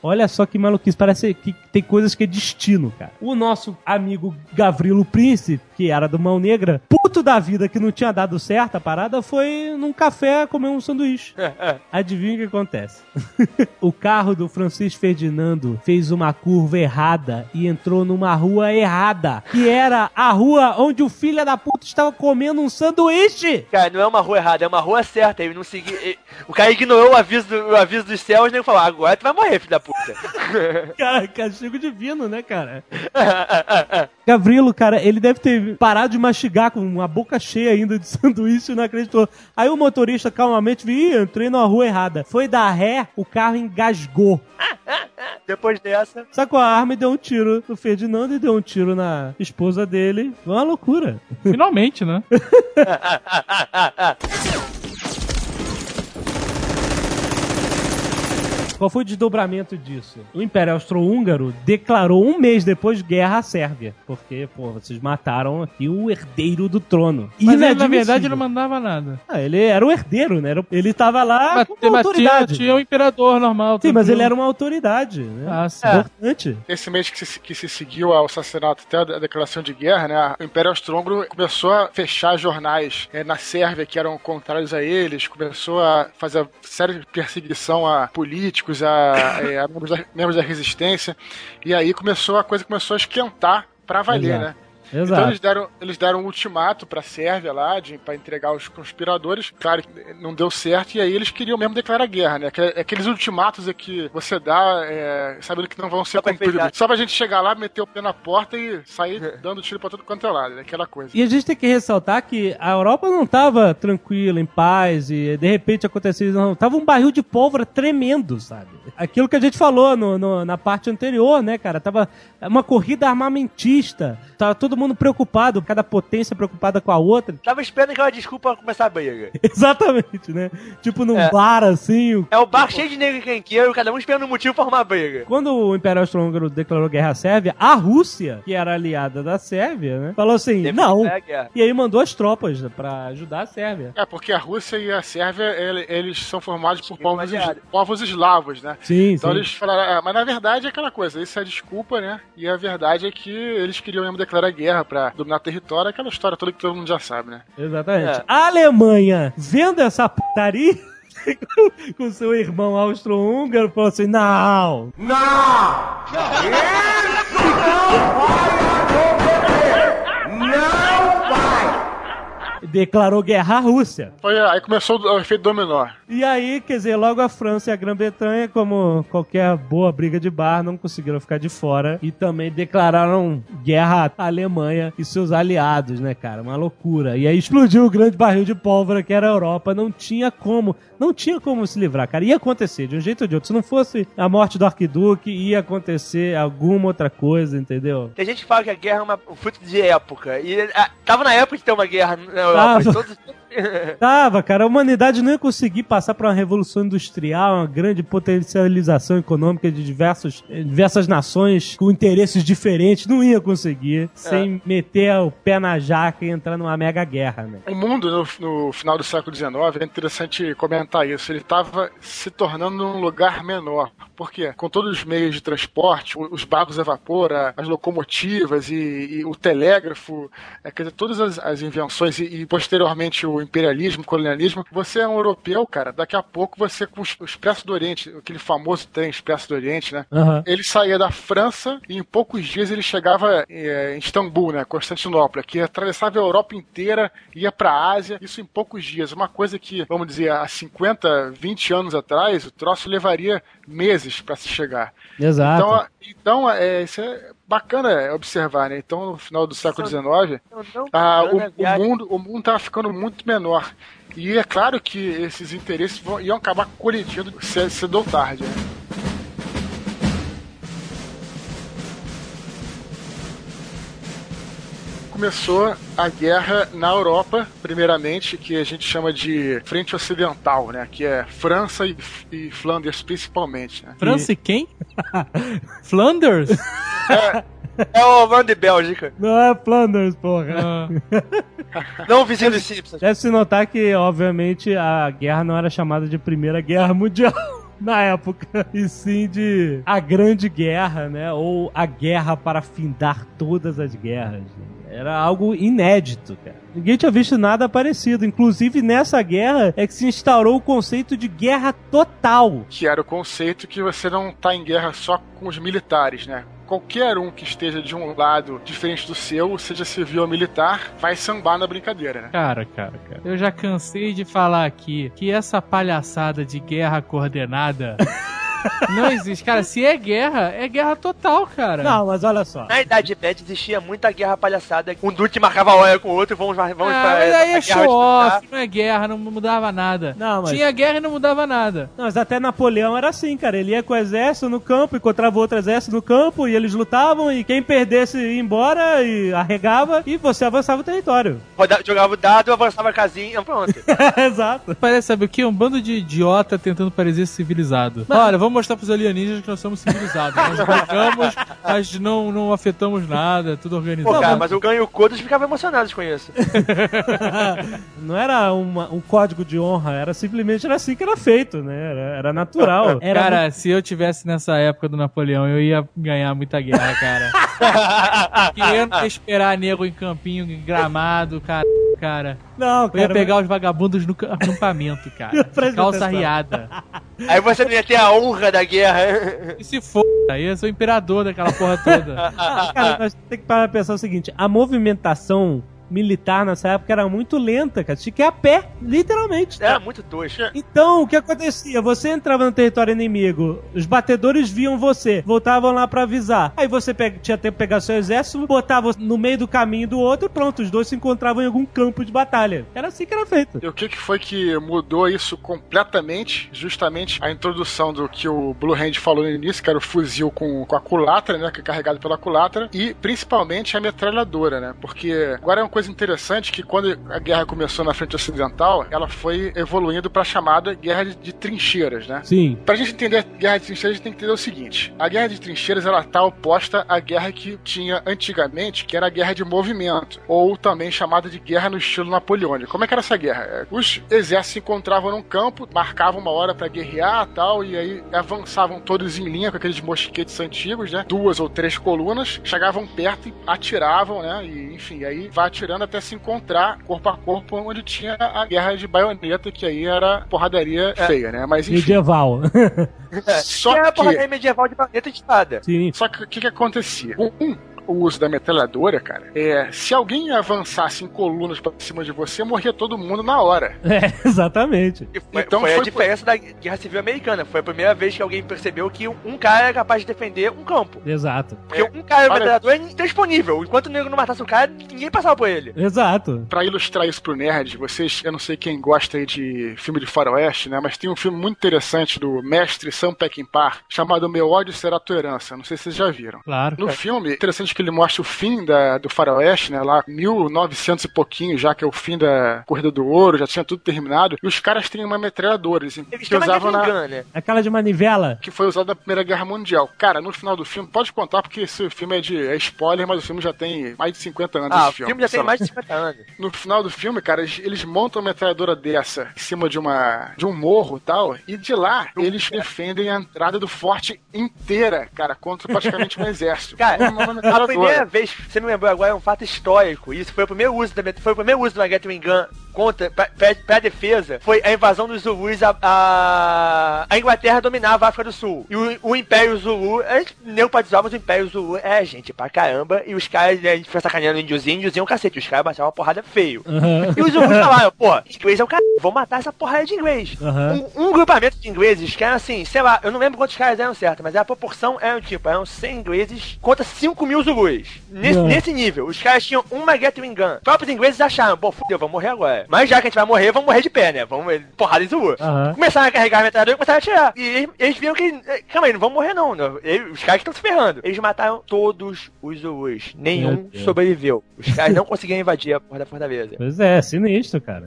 Olha só que maluquice, parece que tem coisas que é destino, cara. O nosso amigo Gavrilo Príncipe, que era do Mão Negra, puto da vida que não tinha dado certo a parada, foi num café comer um sanduíche. Adivinha o que acontece? o carro do Francisco Ferdinando fez uma curva errada e entrou numa rua errada, que era a rua onde o filho da puta estava comendo um sanduíche. Cara, não é uma rua errada, é uma rua certa. Ele não seguiu. O cara ignorou o aviso, do, o aviso dos céus e nem falou: agora tu vai morrer, filho da puta. Cara, castigo divino, né, cara? Gavrilo, cara, ele deve ter parado de mastigar com uma boca cheia ainda de sanduíche e não acreditou. Aí o motorista calmamente viu, Ih, entrei na rua errada. Foi dar ré, o carro engasgou. Depois dessa. Sacou a arma e deu um tiro no Ferdinando e deu um tiro na esposa dele. Foi uma loucura. Finalmente, né? Qual foi o desdobramento disso? O Império Austro-Húngaro declarou um mês depois guerra à Sérvia. Porque, pô, vocês mataram aqui o herdeiro do trono. Mas ele, na verdade, não mandava nada. Ah, ele era o herdeiro, né? Ele tava lá Mas, como mas autoridade. tinha o imperador normal. Sim, mas ele era uma autoridade, né? Ah, sim. Importante. Esse mês que se, que se seguiu ao assassinato até a declaração de guerra, né? O Império Austro-Húngaro começou a fechar jornais eh, na Sérvia que eram contrários a eles, começou a fazer séria perseguição a políticos, a, eh, a membros, da, membros da resistência, e aí começou a coisa começou a esquentar pra valer, Exato. né? Exato. Então eles deram, eles deram um ultimato pra Sérvia lá, de, pra entregar os conspiradores. Claro que não deu certo, e aí eles queriam mesmo declarar guerra, né? Aquele- Aqueles ultimatos é que você dá, é, sabendo que não vão ser Só cumpridos. Só pra gente chegar lá, meter o pé na porta e sair dando tiro pra todo quanto é lado, né? aquela coisa. E a gente tem que ressaltar que a Europa não tava tranquila, em paz, e de repente aconteceu isso, não. Tava um barril de pólvora tremendo, sabe? Aquilo que a gente falou no, no- na parte anterior, né, cara? Tava uma corrida armamentista. Tava todo mundo preocupado, cada potência preocupada com a outra. Tava esperando aquela desculpa pra começar a briga. Exatamente, né? Tipo num É. bar assim, o É o bar cheio de negro e canqueiro, cada um esperando um motivo pra arrumar briga. Quando o Império Austro-Húngaro declarou guerra à Sérvia, a Rússia, que era aliada da Sérvia, né, falou assim: não. guerra. E aí mandou as tropas pra ajudar a Sérvia. É, porque a Rússia e a Sérvia, ele- eles são formados por povos, aliados. povos eslavos, né? Sim, Então sim. eles falaram, ah, mas na verdade é aquela coisa, isso é desculpa, né? E a verdade é que eles queriam mesmo declarar guerra pra dominar território, aquela história toda que todo mundo já sabe, né? Exatamente. É. A Alemanha, vendo essa putaria com seu irmão austro-húngaro, falou assim: não! Declarou guerra à Rússia. Foi, aí começou o efeito dominó. E aí, quer dizer, logo a França e a Grã-Bretanha, como qualquer boa briga de bar, não conseguiram ficar de fora e também declararam guerra à Alemanha e seus aliados, né, cara? Uma loucura. E aí explodiu o grande barril de pólvora que era a Europa. Não tinha como, não tinha como se livrar, cara. Ia acontecer de um jeito ou de outro. Se não fosse a morte do arquiduque, ia acontecer alguma outra coisa, entendeu? Tem gente que fala que a guerra é uma, um fruto de época. E ah, tava na época de ter uma guerra na Europa. Tava. Todos... Tava, cara, a humanidade não ia conseguir passar por uma revolução industrial, uma grande potencialização econômica de diversos, diversas nações com interesses diferentes, não ia conseguir sem meter o pé na jaca e entrar numa mega guerra, né? O mundo, no, no final do século XIX, é interessante comentar isso, ele estava se tornando um lugar menor. Por quê? Com todos os meios de transporte, os barcos a vapor, as locomotivas e, e o telégrafo, é, quer dizer, todas as, as invenções e, e posteriormente o imperialismo, o colonialismo, você é um europeu, cara, daqui a pouco você com o Expresso do Oriente, aquele famoso trem Expresso do Oriente, né? Aham. Ele saía da França e em poucos dias ele chegava eh, em Istambul, né, Constantinopla, que atravessava a Europa inteira, ia para a Ásia, isso em poucos dias. Uma coisa que, vamos dizer, há 50, 20 anos atrás, o troço levaria meses para se chegar. Exato. Então, então é, isso é bacana observar, né? Então, no final do século XIX, ah, o, o mundo o mundo estava ficando muito menor. E é claro que esses interesses vão, iam acabar colidindo cedo cedo ou tarde. Né? Começou a guerra na Europa, primeiramente, que a gente chama de Frente Ocidental, né? Que é França e, e Flanders, principalmente. Né? França e quem? Flanders? É o Van de Bélgica. Não é Flanders, porra. Ah, Não o vizinho dos Simpsons. Deve-se notar que, obviamente, a guerra não era chamada de Primeira Guerra Mundial. Na época, e sim de a Grande Guerra, né? Ou a guerra para findar todas as guerras. né? Era algo inédito, cara. Ninguém tinha visto nada parecido. Inclusive, nessa guerra é que se instaurou o conceito de guerra total. que era o conceito que você não está em guerra só com os militares, né? Qualquer um que esteja de um lado diferente do seu, seja civil ou militar, vai sambar na brincadeira, né? cara, cara, cara. Eu já cansei de falar aqui que essa palhaçada de guerra coordenada não existe. Cara, se é guerra, é guerra total, cara. Não, mas olha só. Na Idade Média existia muita guerra palhaçada. Um duque marcava hora com o outro, vamos, vamos ah, pra, mas aí é guerra show disputar. off, não é guerra, não mudava nada. Não, mas- Tinha guerra e não mudava nada. Não, mas até Napoleão era assim, cara. Ele ia com o exército no campo, encontrava outro exército no campo, e eles lutavam, e quem perdesse ia embora e arregava, e você avançava o território. Roda- Jogava o dado, avançava a casinha, pronto. Exato. Parece, sabe o que? Um bando de idiota tentando parecer civilizado. Olha, vamos mostrar pros alienígenas que nós somos civilizados. Nós brigamos, mas não, não afetamos nada, tudo Pô, organizado. cara, mas o Ganho e o Kodos ficavam emocionados com isso. Não era uma- um código de honra, era simplesmente era assim que era feito, né? Era, era natural. Era Cara, se eu tivesse nessa época do Napoleão, eu ia ganhar muita guerra, cara. Querendo esperar nego em campinho, em gramado, cara. Cara, Não, eu ia cara. pegar os vagabundos no ca- acampamento, cara. Calça riada. Aí você não ia ter a honra da guerra. E se for, aí eu sou o imperador daquela porra toda. Ah, cara, nós temos que parar pra pensar o seguinte: a movimentação militar nessa época era muito lenta, cara. Tinha que ir a pé, literalmente. Era muito tosco. Então, o que acontecia? Você entrava no território inimigo, os batedores viam você, voltavam lá pra avisar. Aí você tinha tempo de pegar seu exército, botava no meio do caminho do outro e pronto, os dois se encontravam em algum campo de batalha. Era assim que era feito. E o que, que foi que mudou isso completamente? Justamente a introdução do que o Blue Hand falou no início, que era o fuzil com, com a culatra, né? Que é carregado pela culatra, e principalmente a metralhadora, né? Porque agora é uma coisa coisa interessante que quando a guerra começou na frente ocidental, ela foi evoluindo para a chamada guerra de, de, trincheiras, né? Sim. Pra gente entender a guerra de trincheiras, a gente tem que entender o seguinte: a guerra de trincheiras ela tá oposta à guerra que tinha antigamente, que era a guerra de movimento, ou também chamada de guerra no estilo napoleônico. Como é que era essa guerra? É, os exércitos se encontravam num campo, marcavam uma hora para guerrear tal, e aí avançavam todos em linha com aqueles mosquetes antigos, né? Duas ou três colunas, chegavam perto e atiravam, né? E enfim, aí vai atirando até se encontrar corpo a corpo onde tinha a guerra de baioneta, que aí era porradaria é. feia, né? Mas enfim. Medieval. Só que... É a porradaria medieval de baioneta de espada. Sim. Só que o que, que acontecia? Um, o uso da metralhadora, cara, é. Se alguém avançasse em colunas pra cima de você, morria todo mundo na hora. É, exatamente. Foi, então foi, foi a diferença por... da Guerra Civil Americana. Foi a primeira vez que alguém percebeu que um cara era capaz de defender um campo. Exato. Porque é. um cara Olha... metralhador é indisponível. Enquanto o negro não matasse o cara, ninguém passava por ele. Exato. Pra ilustrar isso pro nerd, vocês, eu não sei quem gosta aí de filme de faroeste, né? Mas tem um filme muito interessante do mestre Sam Peckinpah chamado Meu ódio será tua herança. Não sei se vocês já viram. Claro. No é. filme, interessante que ele mostra o fim da, do faroeste, né? Lá 1900 e pouquinho, já que é o fim da Corrida do Ouro, já tinha tudo terminado. E os caras têm uma metralhadora, assim, Eles que usavam na... Né? Aquela de manivela. Que foi usada na Primeira Guerra Mundial. Cara, no final do filme, pode contar porque esse filme é de é spoiler, mas o filme já tem mais de 50 anos. Ah, o filme, filme já tem mais de 50 anos. No final do filme, cara, eles, eles montam uma metralhadora dessa em cima de uma de um morro e tal, e de lá eles defendem a entrada do forte inteira, cara, contra praticamente um exército. Cara, a primeira vez, você me lembrou agora, é um fato histórico. Isso foi o primeiro uso da foi o primeiro uso da Gatling Gun contra pra, pra, pra, defesa foi a invasão dos Zulus a, a, a, Inglaterra dominava a África do Sul e o, o Império Zulu a gente neopatizava mas o Império Zulu é gente pra caramba e os caras né, a gente foi sacaneando índios índios e um cacete os caras baixavam uma porrada feio uhum. e os Zulus falaram pô inglês é o cara vou matar essa porrada de inglês uhum. um, um, grupamento de ingleses que era assim sei lá eu não lembro quantos caras eram certo mas a proporção era tipo eram 100 ingleses contra 5 mil Zulus nesse, uhum. nesse nível os caras tinham uma Gatling Gun os próprios ingleses acharam pô fudeu vamos morrer agora mas já que a gente vai morrer, vamos morrer de pé, né? Vamos porrada em Zulu. Uhum. Começaram a carregar a metralhadora e começaram a atirar. E eles, eles viram que. Calma aí, não vão morrer, não. Eles, os caras estão se ferrando. Eles mataram todos os Zulus. Nenhum sobreviveu. Os caras não conseguiram invadir a porra da fortaleza. Pois é, sinistro, cara.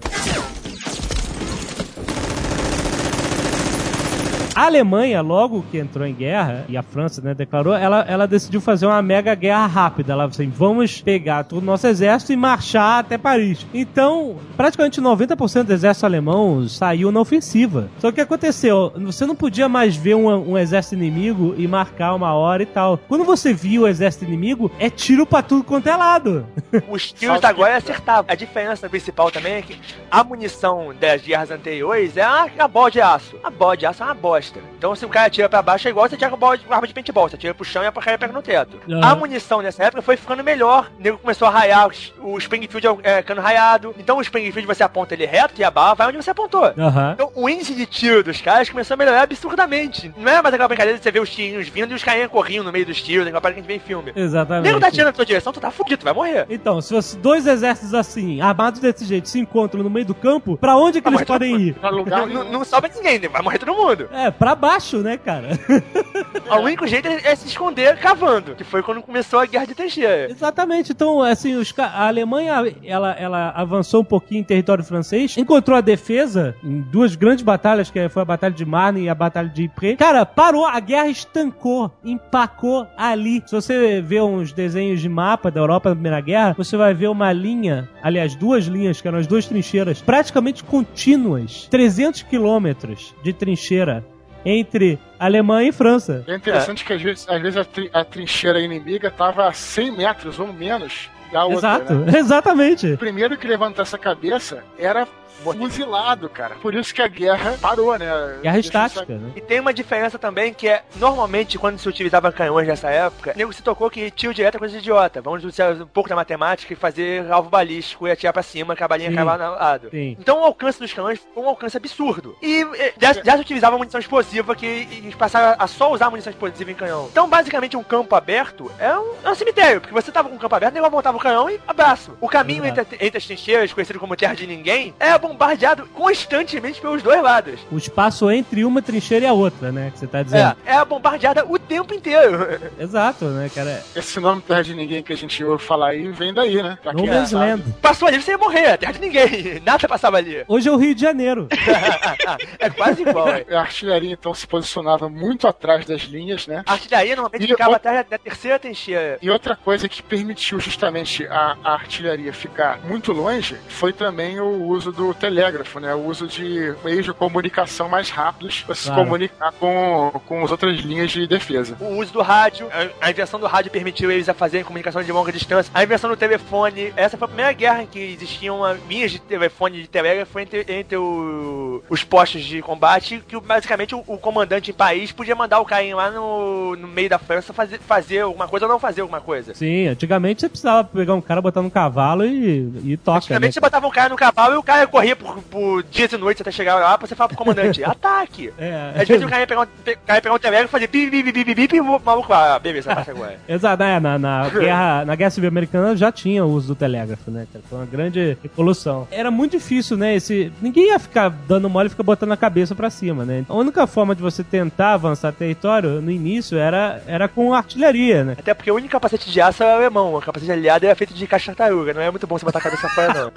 A Alemanha, logo que entrou em guerra, e a França né, declarou, ela, ela decidiu fazer uma mega guerra rápida. Ela assim, vamos pegar todo o nosso exército e marchar até Paris. Então, praticamente 90% do exército alemão saiu na ofensiva. Só que o que aconteceu? Você não podia mais ver um, um exército inimigo e marcar uma hora e tal. Quando você viu o exército inimigo, é tiro pra tudo quanto é lado. Os tiros agora acertavam. A diferença principal também é que a munição das guerras anteriores é a, a bola de aço. A bola de aço é uma bosta bosta. Então, se o cara atira pra baixo, é igual você atira com arma de paintball. Você atira pro chão e a porcaria pega no teto. Uhum. A munição nessa época foi ficando melhor. O nego começou a raiar, o Springfield é, ficando raiado. Então, o Springfield você aponta ele reto e a bala vai onde você apontou. Uhum. Então, o índice de tiro dos caras começou a melhorar absurdamente. Não é mais aquela brincadeira de você ver os tirinhos vindo e os carinhas correndo no meio dos tiros, aquela parada que a gente vê em filme. Exatamente. O nego tá atirando na tua direção, tu tá fudido, tu vai morrer. Então, se fosse dois exércitos assim, armados desse jeito, se encontram no meio do campo, pra onde que vai eles podem ir? Pra lugar não, não, sobra ninguém, vai morrer todo mundo. É, pra baixo né, cara? o único jeito é se esconder cavando, que foi quando começou a guerra de trincheira. Exatamente. Então, assim, os, a Alemanha, ela, ela avançou um pouquinho em território francês, encontrou a defesa em duas grandes batalhas, que foi a Batalha de Marne e a Batalha de Ypres. Cara, parou, a guerra estancou, empacou ali. Se você vê uns desenhos de mapa da Europa da Primeira Guerra, você vai ver uma linha, aliás, duas linhas, que eram as duas trincheiras, praticamente contínuas, 300 quilômetros de trincheira entre Alemanha e França. É interessante é. que às vezes, às vezes a, tri a, trincheira inimiga estava a 100 metros ou menos da outra. Exato, né? exatamente. O primeiro que levantar essa cabeça era fuzilado, cara. Por isso que a guerra parou, né? Guerra estática, né? E tem uma diferença também que é, normalmente, quando se utilizava canhões nessa época, o nego se tocou que tiro direto é coisa de idiota. Vamos utilizar um pouco da matemática e fazer alvo balístico e atirar pra cima, que a balinha cavar no lado. Sim. Então o alcance dos canhões foi um alcance absurdo. E já, já se utilizava munição explosiva que e passaram a só usar munição explosiva em canhão. Então, basicamente, um campo aberto é um, é um cemitério, porque você tava com um campo aberto, o nego montava o canhão e abraço. O caminho entre, entre, as trincheiras, conhecido como terra de ninguém, é bombardeado constantemente pelos dois lados. O espaço entre uma trincheira e a outra, né? Que você tá dizendo. É, é bombardeada o tempo inteiro. Exato, né, cara? Esse nome Terra de Ninguém que a gente ouve falar aí vem daí, né? Pra No Man's. Land. Passou ali, você ia morrer, terra de ninguém. Nada passava ali. Hoje é o Rio de Janeiro. é quase igual, é. A artilharia então se posicionava muito atrás das linhas, né? A artilharia normalmente E ficava o- atrás da terceira trincheira. E outra coisa que permitiu justamente a, a artilharia ficar muito longe foi também o uso do telégrafo, né? O uso de meios de comunicação mais rápidos para se Claro. comunicar com, com as outras linhas de defesa. O uso do rádio, a, a invenção do rádio permitiu eles a fazerem comunicação de longa distância. A invenção do telefone, essa foi a primeira guerra em que existiam linhas de telefone e de telégrafo entre, entre o- os postos de combate, que basicamente o, o comandante em país podia mandar o carinho lá no, no meio da França fazer, fazer alguma coisa ou não fazer alguma coisa. Sim, antigamente você precisava pegar um cara, botar no cavalo e, e toca. Né? Antigamente você botava um cara no cavalo e o cara corria por, por dias e noites até chegar lá pra você falar pro comandante, ataque! É. Às vezes o cara ia pegar um, cara ia pegar um telégrafo e fazer bip, bip, bip, bip, bip, e o maluco lá, ah, beleza, passa agora. Exato, é, na, na, guerra, na Guerra Civil Americana já tinha o uso do telégrafo, né? Foi uma grande evolução. Era muito difícil, né? Esse, ninguém ia ficar dando mole e ficar botando a cabeça pra cima, né? A única forma de você tentar avançar território no início era, era com artilharia, né? Até porque o único capacete de aço era alemão, o capacete aliado era feito de caixa tartaruga, não é muito bom você botar a cabeça fora, não.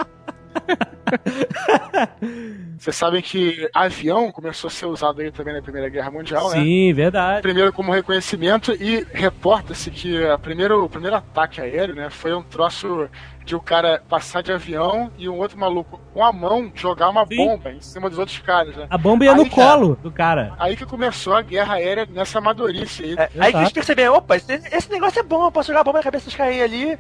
Vocês sabem que avião começou a ser usado aí também na Primeira Guerra Mundial, né? Sim, verdade. Primeiro como reconhecimento e reporta-se que a primeiro, o primeiro ataque aéreo, né, foi um troço de o cara passar de avião e um outro maluco com a mão jogar uma Sim. bomba em cima dos outros caras, né? A bomba ia Aí, no cara, colo do cara. Aí que começou a guerra aérea nessa amadorice aí. É, aí que eles perceberam, opa, esse, esse negócio é bom, eu posso jogar a bomba na cabeça dos carinha ali.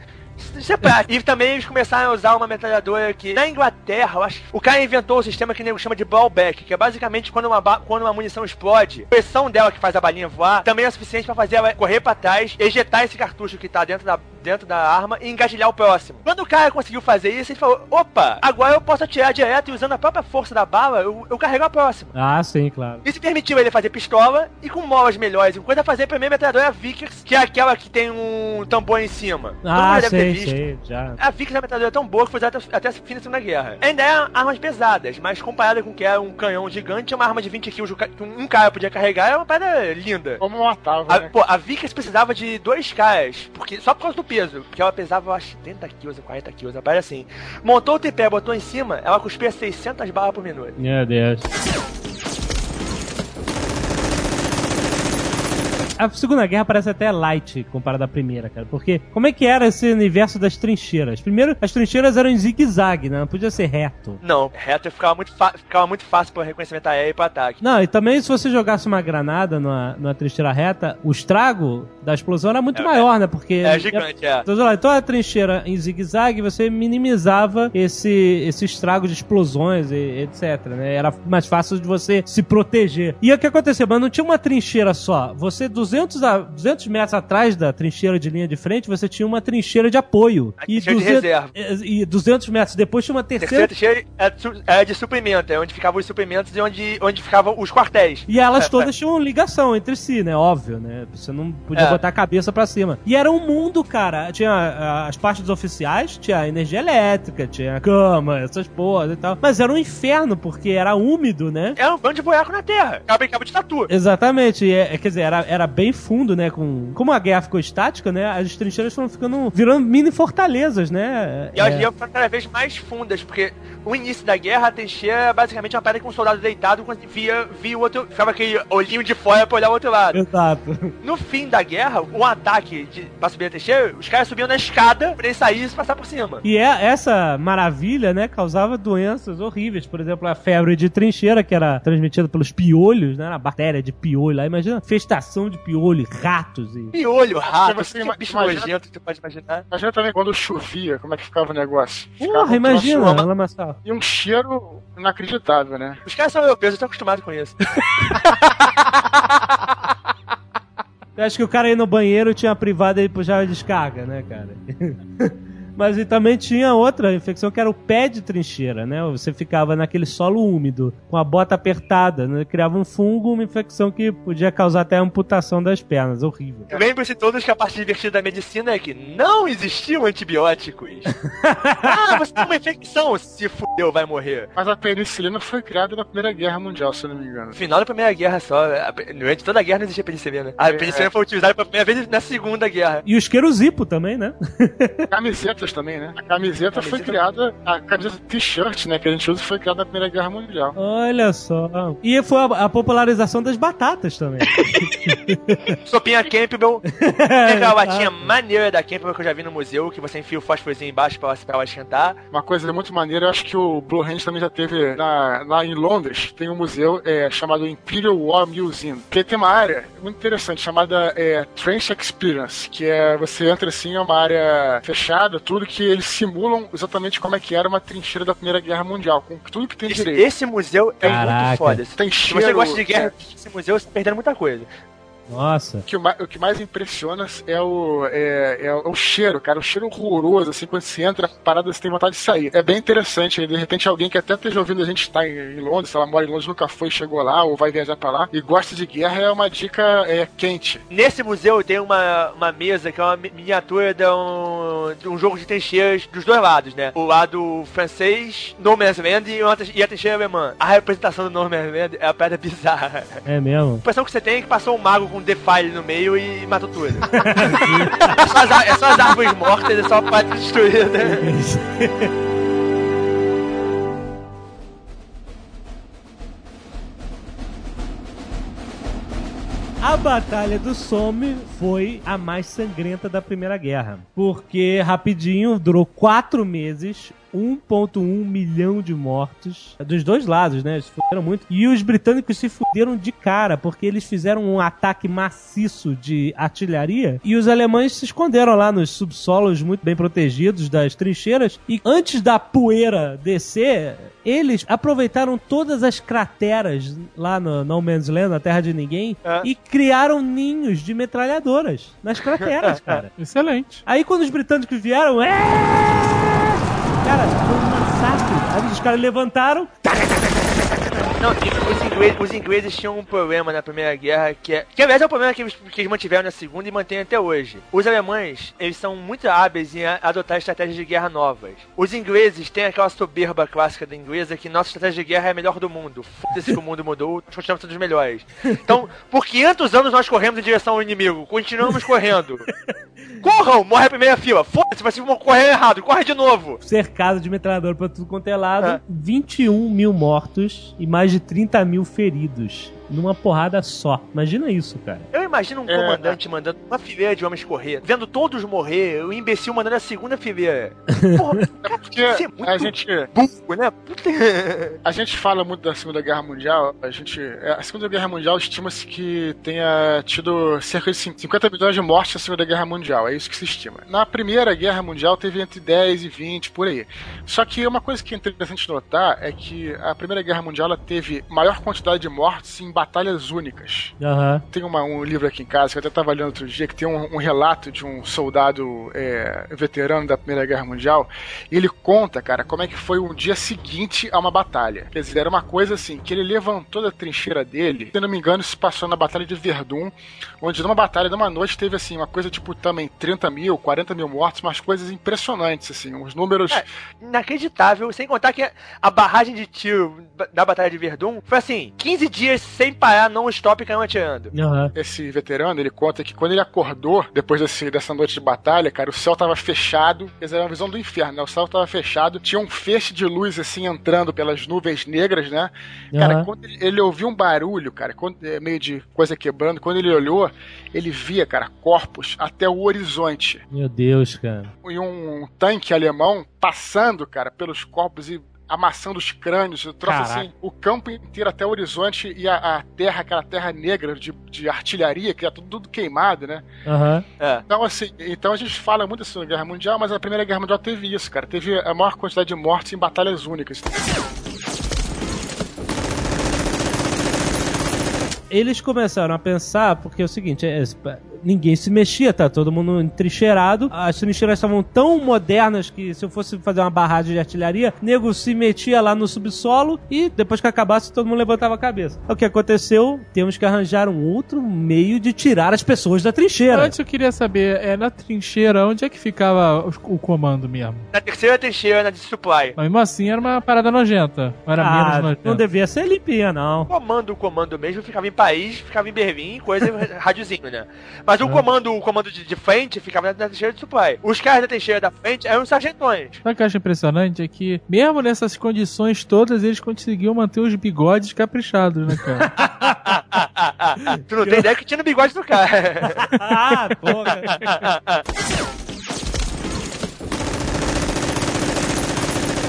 Isso é prático. E também eles começaram a usar uma metralhadora que, na Inglaterra, eu acho, o cara inventou o sistema que nego chama de blowback, que é basicamente quando uma, quando uma munição explode, a pressão dela que faz a balinha voar também é suficiente pra fazer ela correr pra trás, ejetar esse cartucho que tá dentro da, dentro da arma e engatilhar o próximo. Quando o cara conseguiu fazer isso, ele falou: opa, agora eu posso atirar direto e usando a própria força da bala, eu, eu carrego a próxima. Ah, sim, claro. Isso permitiu ele fazer pistola e com molas melhores. Enquanto a fazer a primeira metralhadora Vickers, que é aquela que tem um tambor em cima. Ah, mundo já visto. sei. A Vickers é uma metralhadora tão boa que foi usada até, até a fim da Segunda Guerra. Ainda é armas pesadas, mas comparada com o que era um canhão gigante, uma arma de 20 kg que um cara podia carregar é uma parada linda. Como matava, A, né? pô, a Vickers precisava de dois caras, porque, só por causa do peso, porque ela pesava, eu acho, 30 quilos ou 40 quilos, uma parada assim. Montou o tripé, botou em cima, ela cuspia 600 balas por minuto. Meu Deus. A Segunda Guerra parece até light comparada à Primeira, cara. Porque como é que era esse universo das trincheiras? Primeiro, as trincheiras eram em zigue-zague, né? Não podia ser reto. Não, reto ficava muito, ficava muito fácil para reconhecimento aéreo e para ataque. Não, e também se você jogasse uma granada numa, numa trincheira reta, o estrago da explosão era muito É, maior, né? Porque. É gigante, é. Então, então a trincheira em zigue-zague, você minimizava esse, esse estrago de explosões e etc, né? Era mais fácil de você se proteger. E o que aconteceu? Mas não tinha uma trincheira só. Você, 200, a, 200 metros atrás da trincheira de linha de frente, você tinha uma trincheira de apoio. A trincheira de reserva. E 200 metros depois tinha uma Terceira terceira... trincheira é de, é de suprimento, é onde ficavam os suprimentos e onde, onde ficavam os quartéis. E elas É, todas tinham ligação entre si, né? Óbvio, né? Você não podia É. botar a cabeça pra cima. E era um mundo, cara. Tinha as partes oficiais, tinha energia elétrica, tinha cama, essas porras e tal. Mas era um inferno, porque era úmido, né? Era um bando de buraco na terra. Ela brincava de tatu. Exatamente, e é, é, quer dizer, era, era bem fundo, né? Com, como a guerra ficou estática, né? As trincheiras foram ficando, virando mini fortalezas, né? E elas É. iam ficando cada vez mais fundas, porque o início da guerra, a trincheira é basicamente uma pedra com um soldado deitado, quando via, via o outro, ficava aquele olhinho de fora pra olhar o outro lado. Exato. No fim da guerra, o ataque de, pra subir a trincheira, os caras subiam na escada pra eles saírem e passar por cima. E é, essa maravilha, né, causava doenças horríveis. Por exemplo, a febre de trincheira, que era transmitida pelos piolhos, né? A bactéria de piolho lá. Imagina, festação de piolho, ratos e. Piolho, rato, você que bicho imagina- nojento tu pode imaginar. Imagina também quando chovia, como é que ficava o negócio. Ficava Porra, imagina, lamaçal. E um cheiro inacreditável, né? Os caras são europeus, eu tô acostumado com isso. Eu acho que o cara ia no banheiro tinha privada e puxava descarga, né, cara? Mas e também tinha outra infecção que era o pé de trincheira, né? Você ficava naquele solo úmido, com a bota apertada, né? criava um fungo, uma infecção que podia causar até amputação das pernas. Horrível. Lembre-se todos que a parte divertida da medicina é que não existiam antibióticos. ah, você tem uma infecção, se fudeu, vai morrer. Mas a penicilina foi criada na Primeira Guerra Mundial, se eu não me engano. No final da Primeira Guerra só, durante toda a guerra não existia penicilina. A penicilina foi utilizada pela primeira vez na Segunda Guerra. E o esquerozipo também, né? Camisetas também, né? A camiseta, foi criada, a camiseta t-shirt, né, que a gente usa, foi criada na Primeira Guerra Mundial. Olha só. E foi a, a popularização das batatas também. Sopinha Campbell. Tem aquela latinha maneira da Campbell que eu já vi no museu, que você enfia o fósforozinho embaixo pra, pra ela esquentar. Uma coisa muito maneira, eu acho que o Blue Hand também já teve na- lá em Londres, tem um museu é, chamado Imperial War Museum, que tem uma área muito interessante chamada é, Trench Experience, que é você entra assim, é uma área fechada, tudo que eles simulam exatamente como é que era uma trincheira da Primeira Guerra Mundial, com tudo que tem Esse, direito. esse museu é Caraca. muito foda. Tem Se cheiro, você gosta de guerra, esse museu você tá perdendo muita coisa. Nossa. O que, mais, o que mais impressiona é o, é, é o cheiro, cara. O cheiro horroroso, assim, quando você entra, a parada você tem vontade de sair. É bem interessante. De repente, alguém que até esteja ouvindo a gente estar em, em Londres, se ela mora em Londres, nunca foi, chegou lá, ou vai viajar pra lá, e gosta de guerra, é uma dica é, quente. Nesse museu tem uma, uma mesa que é uma mi- miniatura de um, de um jogo de trincheiras dos dois lados, né? O lado francês, No Man's Land, e, uma, e a trincheira alemã. A representação do No Man's Land é uma pedra bizarra. É mesmo? A impressão que você tem é que passou um mago com um defile no meio e matou tudo. é, só as, é só as árvores mortas, é só a parte destruída. A Batalha do Somme foi a mais sangrenta da Primeira Guerra. Porque, rapidinho, durou quatro meses, 1,1 milhão de mortos. Dos dois lados, né? Eles fuderam muito. E os britânicos se fuderam de cara, porque eles fizeram um ataque maciço de artilharia e os alemães se esconderam lá nos subsolos muito bem protegidos das trincheiras. E antes da poeira descer, eles aproveitaram todas as crateras lá no No Man's Land, na Terra de Ninguém, É. e criaram ninhos de metralhadoras nas crateras, cara. Excelente. Aí quando os britânicos vieram, é! Cara, foi um massacre. Aí os caras levantaram, Não, os ingleses, os ingleses tinham um problema na Primeira Guerra, que é. Que aliás é o problema que eles, que eles mantiveram na Segunda e mantêm até hoje. Os alemães, eles são muito hábeis em adotar estratégias de guerra novas. Os ingleses têm aquela soberba clássica da inglesa que nossa estratégia de guerra é a melhor do mundo. Foda-se que o mundo mudou, nós continuamos sendo os melhores. Então, por 500 anos nós corremos em direção ao inimigo, continuamos correndo. Corram! Morre a primeira fila. Foda-se, vocês vão correr errado, corre de novo. cercado de metralhadora pra tudo quanto é lado, É. 21 mil mortos e mais de 30 mil feridos. Numa porrada só. Imagina isso, cara. Eu imagino um É. comandante mandando uma fileira de homens correr, vendo todos morrer, o imbecil mandando a segunda fileira. Porra, É porque Isso é muito- a gente burro, né? Puta. A gente fala muito da Segunda Guerra Mundial. A gente, é, a Segunda Guerra Mundial estima-se que tenha tido cerca de 50 milhões de mortes na Segunda Guerra Mundial. É isso que se estima. Na Primeira Guerra Mundial teve entre 10 e 20 por aí. Só que uma coisa que é interessante notar é que a Primeira Guerra Mundial ela teve maior quantidade de mortes em batalhas únicas. Aham. Tem uma- um livro aqui em casa que eu até estava lendo outro dia que tem um, um relato de um soldado é, veterano da Primeira Guerra Mundial. E ele conta, cara, como é que foi um dia seguinte a uma batalha. Quer dizer, era uma coisa assim, que ele levantou da trincheira dele, se não me engano, se passou na Batalha de Verdun, onde numa batalha, numa noite, teve assim, uma coisa tipo também 30 mil, 40 mil mortos, umas coisas impressionantes, assim, uns números. É. Inacreditável, sem contar que a barragem de tiro da Batalha de Verdun foi assim: 15 dias sem parar, não stop e caiu atirando. Aham. Esse veterano, ele conta que quando ele acordou, depois desse, dessa noite de batalha, cara, o céu tava fechado. Quer dizer, era uma visão do inferno, né? O céu tava fechado, tinha um feixe de luz, assim, entrando pelas nuvens negras, né? Cara, Aham. quando ele, ele ouviu um barulho, cara, quando, é, meio de coisa quebrando, quando ele olhou, ele via, cara, corpos até o horizonte. Meu Deus, cara. E um tanque alemão passando, cara, pelos corpos e amassando os crânios, o troço Caraca. assim, o campo inteiro até o horizonte e a, a terra, aquela terra negra de, de artilharia, que é tudo, tudo queimado, né? Aham. É. Então, assim, então a gente fala muito da Segunda Guerra Mundial, mas a Primeira Guerra Mundial teve isso, cara. Teve a maior quantidade de mortes em batalhas únicas. Eles começaram a pensar, porque é o seguinte, é, ninguém se mexia, tá todo mundo entrincheirado. As trincheiras estavam tão modernas que se eu fosse fazer uma barragem de artilharia, nego se metia lá no subsolo e depois que acabasse todo mundo levantava a cabeça. O que aconteceu? Temos que arranjar um outro meio de tirar as pessoas da trincheira. Antes eu queria saber, é na trincheira, onde é que ficava os- o comando mesmo? Na terceira trincheira, na de supply. Mas mesmo assim era uma parada nojenta. Ou era menos Ah, nojenta? não devia ser limpinha, não. O comando, o comando mesmo, ficava em Paris, ficava em Berlim, coisa, rádiozinho, né? Mas o comando, o comando de, de frente ficava na, na trincheira de supply. Os caras da trincheira da frente eram os sargentões. Sabe o que eu acho impressionante? É que, mesmo nessas condições todas, eles conseguiam manter os bigodes caprichados, né, cara? tu não tem ideia que tinha no bigode do cara. Ah, porra.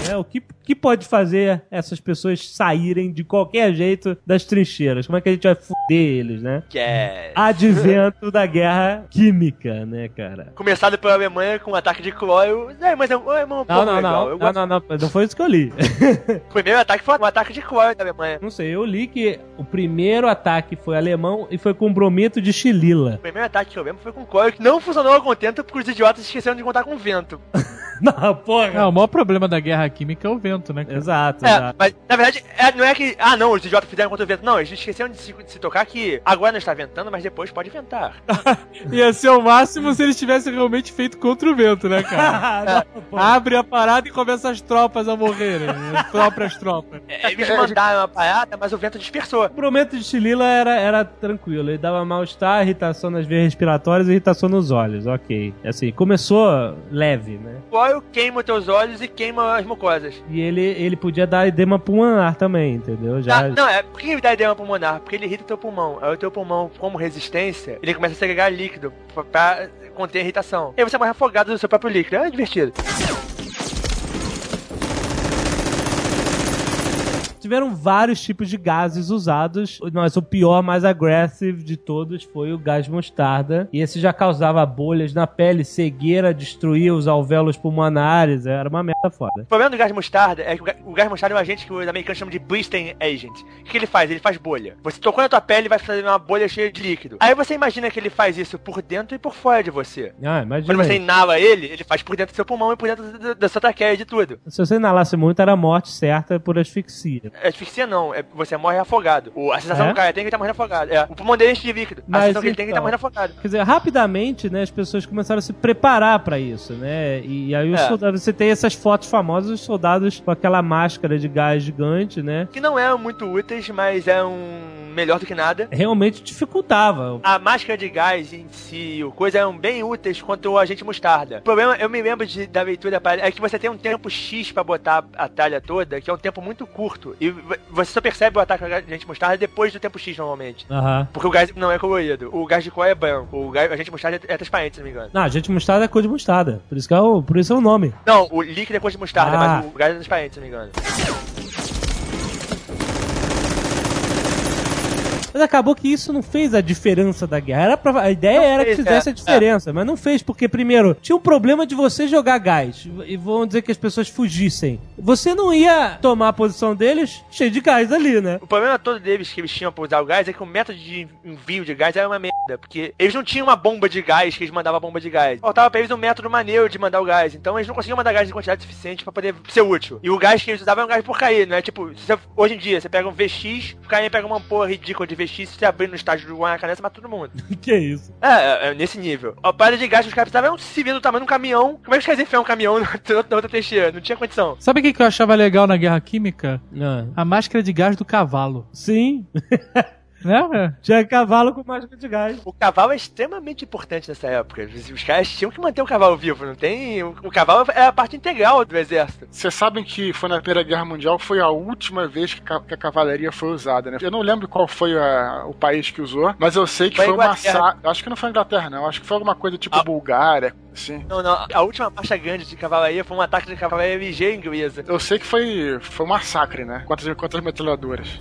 É, o que, que pode fazer essas pessoas saírem de qualquer jeito das trincheiras? Como é que a gente vai foder eles, né? que é. Advento da guerra química, né, cara? Começado pela Alemanha com um ataque de cloro. É, mas é, um- é um pouco Não, não, legal. não. Eu Não, não, não. Não foi isso que eu li. O primeiro ataque foi um ataque de cloro da Alemanha. Não sei, eu li que o primeiro ataque foi alemão e foi com bromito de xilila. O primeiro ataque que eu lembro foi com cloro que não funcionou a contento porque os idiotas esqueceram de contar com vento. Não, porra. Não, o maior problema da guerra química é o vento, né, cara? Exato, É, exato. mas na verdade, é, não é que. Ah, não, os idiotas fizeram contra o vento. Não, eles esqueceram de se, de se tocar que agora não está ventando, mas depois pode ventar. Ia ser o máximo se eles tivessem realmente feito contra o vento, né, cara? Não, pô. Abre a parada e começa as tropas a morrerem. As próprias tropas. É, Eles mandaram a parada, mas o vento dispersou. O bromento de xilila era, era tranquilo, ele dava mal-estar, irritação nas veias respiratórias e irritação nos olhos, ok. Assim, começou leve, né? O cloro queima os teus olhos e queima as mucosas. E ele, ele podia dar edema pulmonar também, entendeu? Já, Ah, não, é por que ele dá edema pulmonar? Porque ele irrita o teu pulmão. Aí o teu pulmão, como resistência, ele começa a segregar líquido pra, pra conter a irritação. E aí você morre afogado no seu próprio líquido. É divertido. Tiveram vários tipos de gases usados, mas o pior, mais agressivo de todos foi o gás mostarda. E esse já causava bolhas na pele, cegueira, destruía os alvéolos pulmonares, era uma merda foda. O problema do gás mostarda é que o gás mostarda é um agente que os americanos chamam de Bristol Agent. O que, ele faz? Ele faz bolha. Você tocou na tua pele e vai fazer uma bolha cheia de líquido. Aí você imagina que ele faz isso por dentro e por fora de você. Ah, Quando imagina. você aí. inala ele, ele faz por dentro do seu pulmão e por dentro da sua traqueia e de tudo. Se você inalasse muito, era a morte certa por asfixia. Asfixia não, é, você morre afogado. O, a sensação É? do cara tem que tá morrendo afogado. É, o pulmão dele enche de líquido. Mas a sensação que ele tem que ele tá então- morrendo afogado. Quer dizer, rapidamente, né, as pessoas começaram a se preparar pra isso, né? E aí os É. soldados, você tem essas fotos famosas dos soldados com aquela máscara de gás gigante, né? Que não eram muito úteis, mas é um melhor do que nada. Realmente dificultava. A máscara de gás em si, o coisa eram bem úteis quanto o agente mostarda. O problema, eu me lembro de- da leitura é que você tem um tempo X pra botar a talha toda, que é um tempo muito curto. E você só percebe o ataque do agente mostarda depois do tempo X, normalmente. Aham. Porque o gás não é colorido. O gás de cor é branco. O gás, o agente mostarda é transparente, se não me engano. Não, a gente mostarda é cor de mostarda. Por isso que é o, por isso é o nome. Não, o líquido é cor de mostarda, Ah. mas o gás é transparente, se não me engano. Mas acabou que isso não fez a diferença da guerra. Era pra- a ideia Não era fez, que fizesse é, a diferença, mas não fez, porque, primeiro, tinha um problema de você jogar gás. E vamos dizer que as pessoas fugissem. Você não ia tomar a posição deles cheio de gás ali, né? O problema todo deles que eles tinham pra usar o gás é que o método de envio de gás era uma merda. Porque eles não tinham uma bomba de gás que eles mandavam a bomba de gás. Faltava pra eles um método maneiro de mandar o gás. Então eles não conseguiam mandar gás em quantidade suficiente pra poder ser útil. E o gás que eles usavam era um gás porcaria, não é? Tipo, você- hoje em dia, você pega um VX, o cara pega uma porra ridícula de VX, se você abrir no estágio do Guanacané, você mata todo mundo. que isso? É, é, é nesse nível. A parada de gás que os caras precisavam um civil do tamanho de um caminhão. Como é que os caras enfiam um caminhão na outra, trincheira? Não tinha condição. Sabe o que que eu achava legal na guerra química? Ah, A máscara de gás do cavalo. sim, Né? tinha cavalo com máscara de gás. O cavalo é extremamente importante nessa época. Os, caras tinham que manter o cavalo vivo, não tem. O, o cavalo é a parte integral do exército. Vocês sabem que foi na Primeira Guerra Mundial, foi a última vez que, a cavalaria foi usada, né? Eu não lembro qual foi a- o país que usou, mas eu sei que Foi foi, a uma Inglaterra. sa... Acho que não foi a Inglaterra, não. Acho que foi alguma coisa tipo Ah. Bulgária, assim. Não, não. A última marcha grande de cavalaria foi um ataque de cavalaria ligeira inglesa. Eu sei que foi, foi um massacre, né? Contra, as- contra as metralhadoras.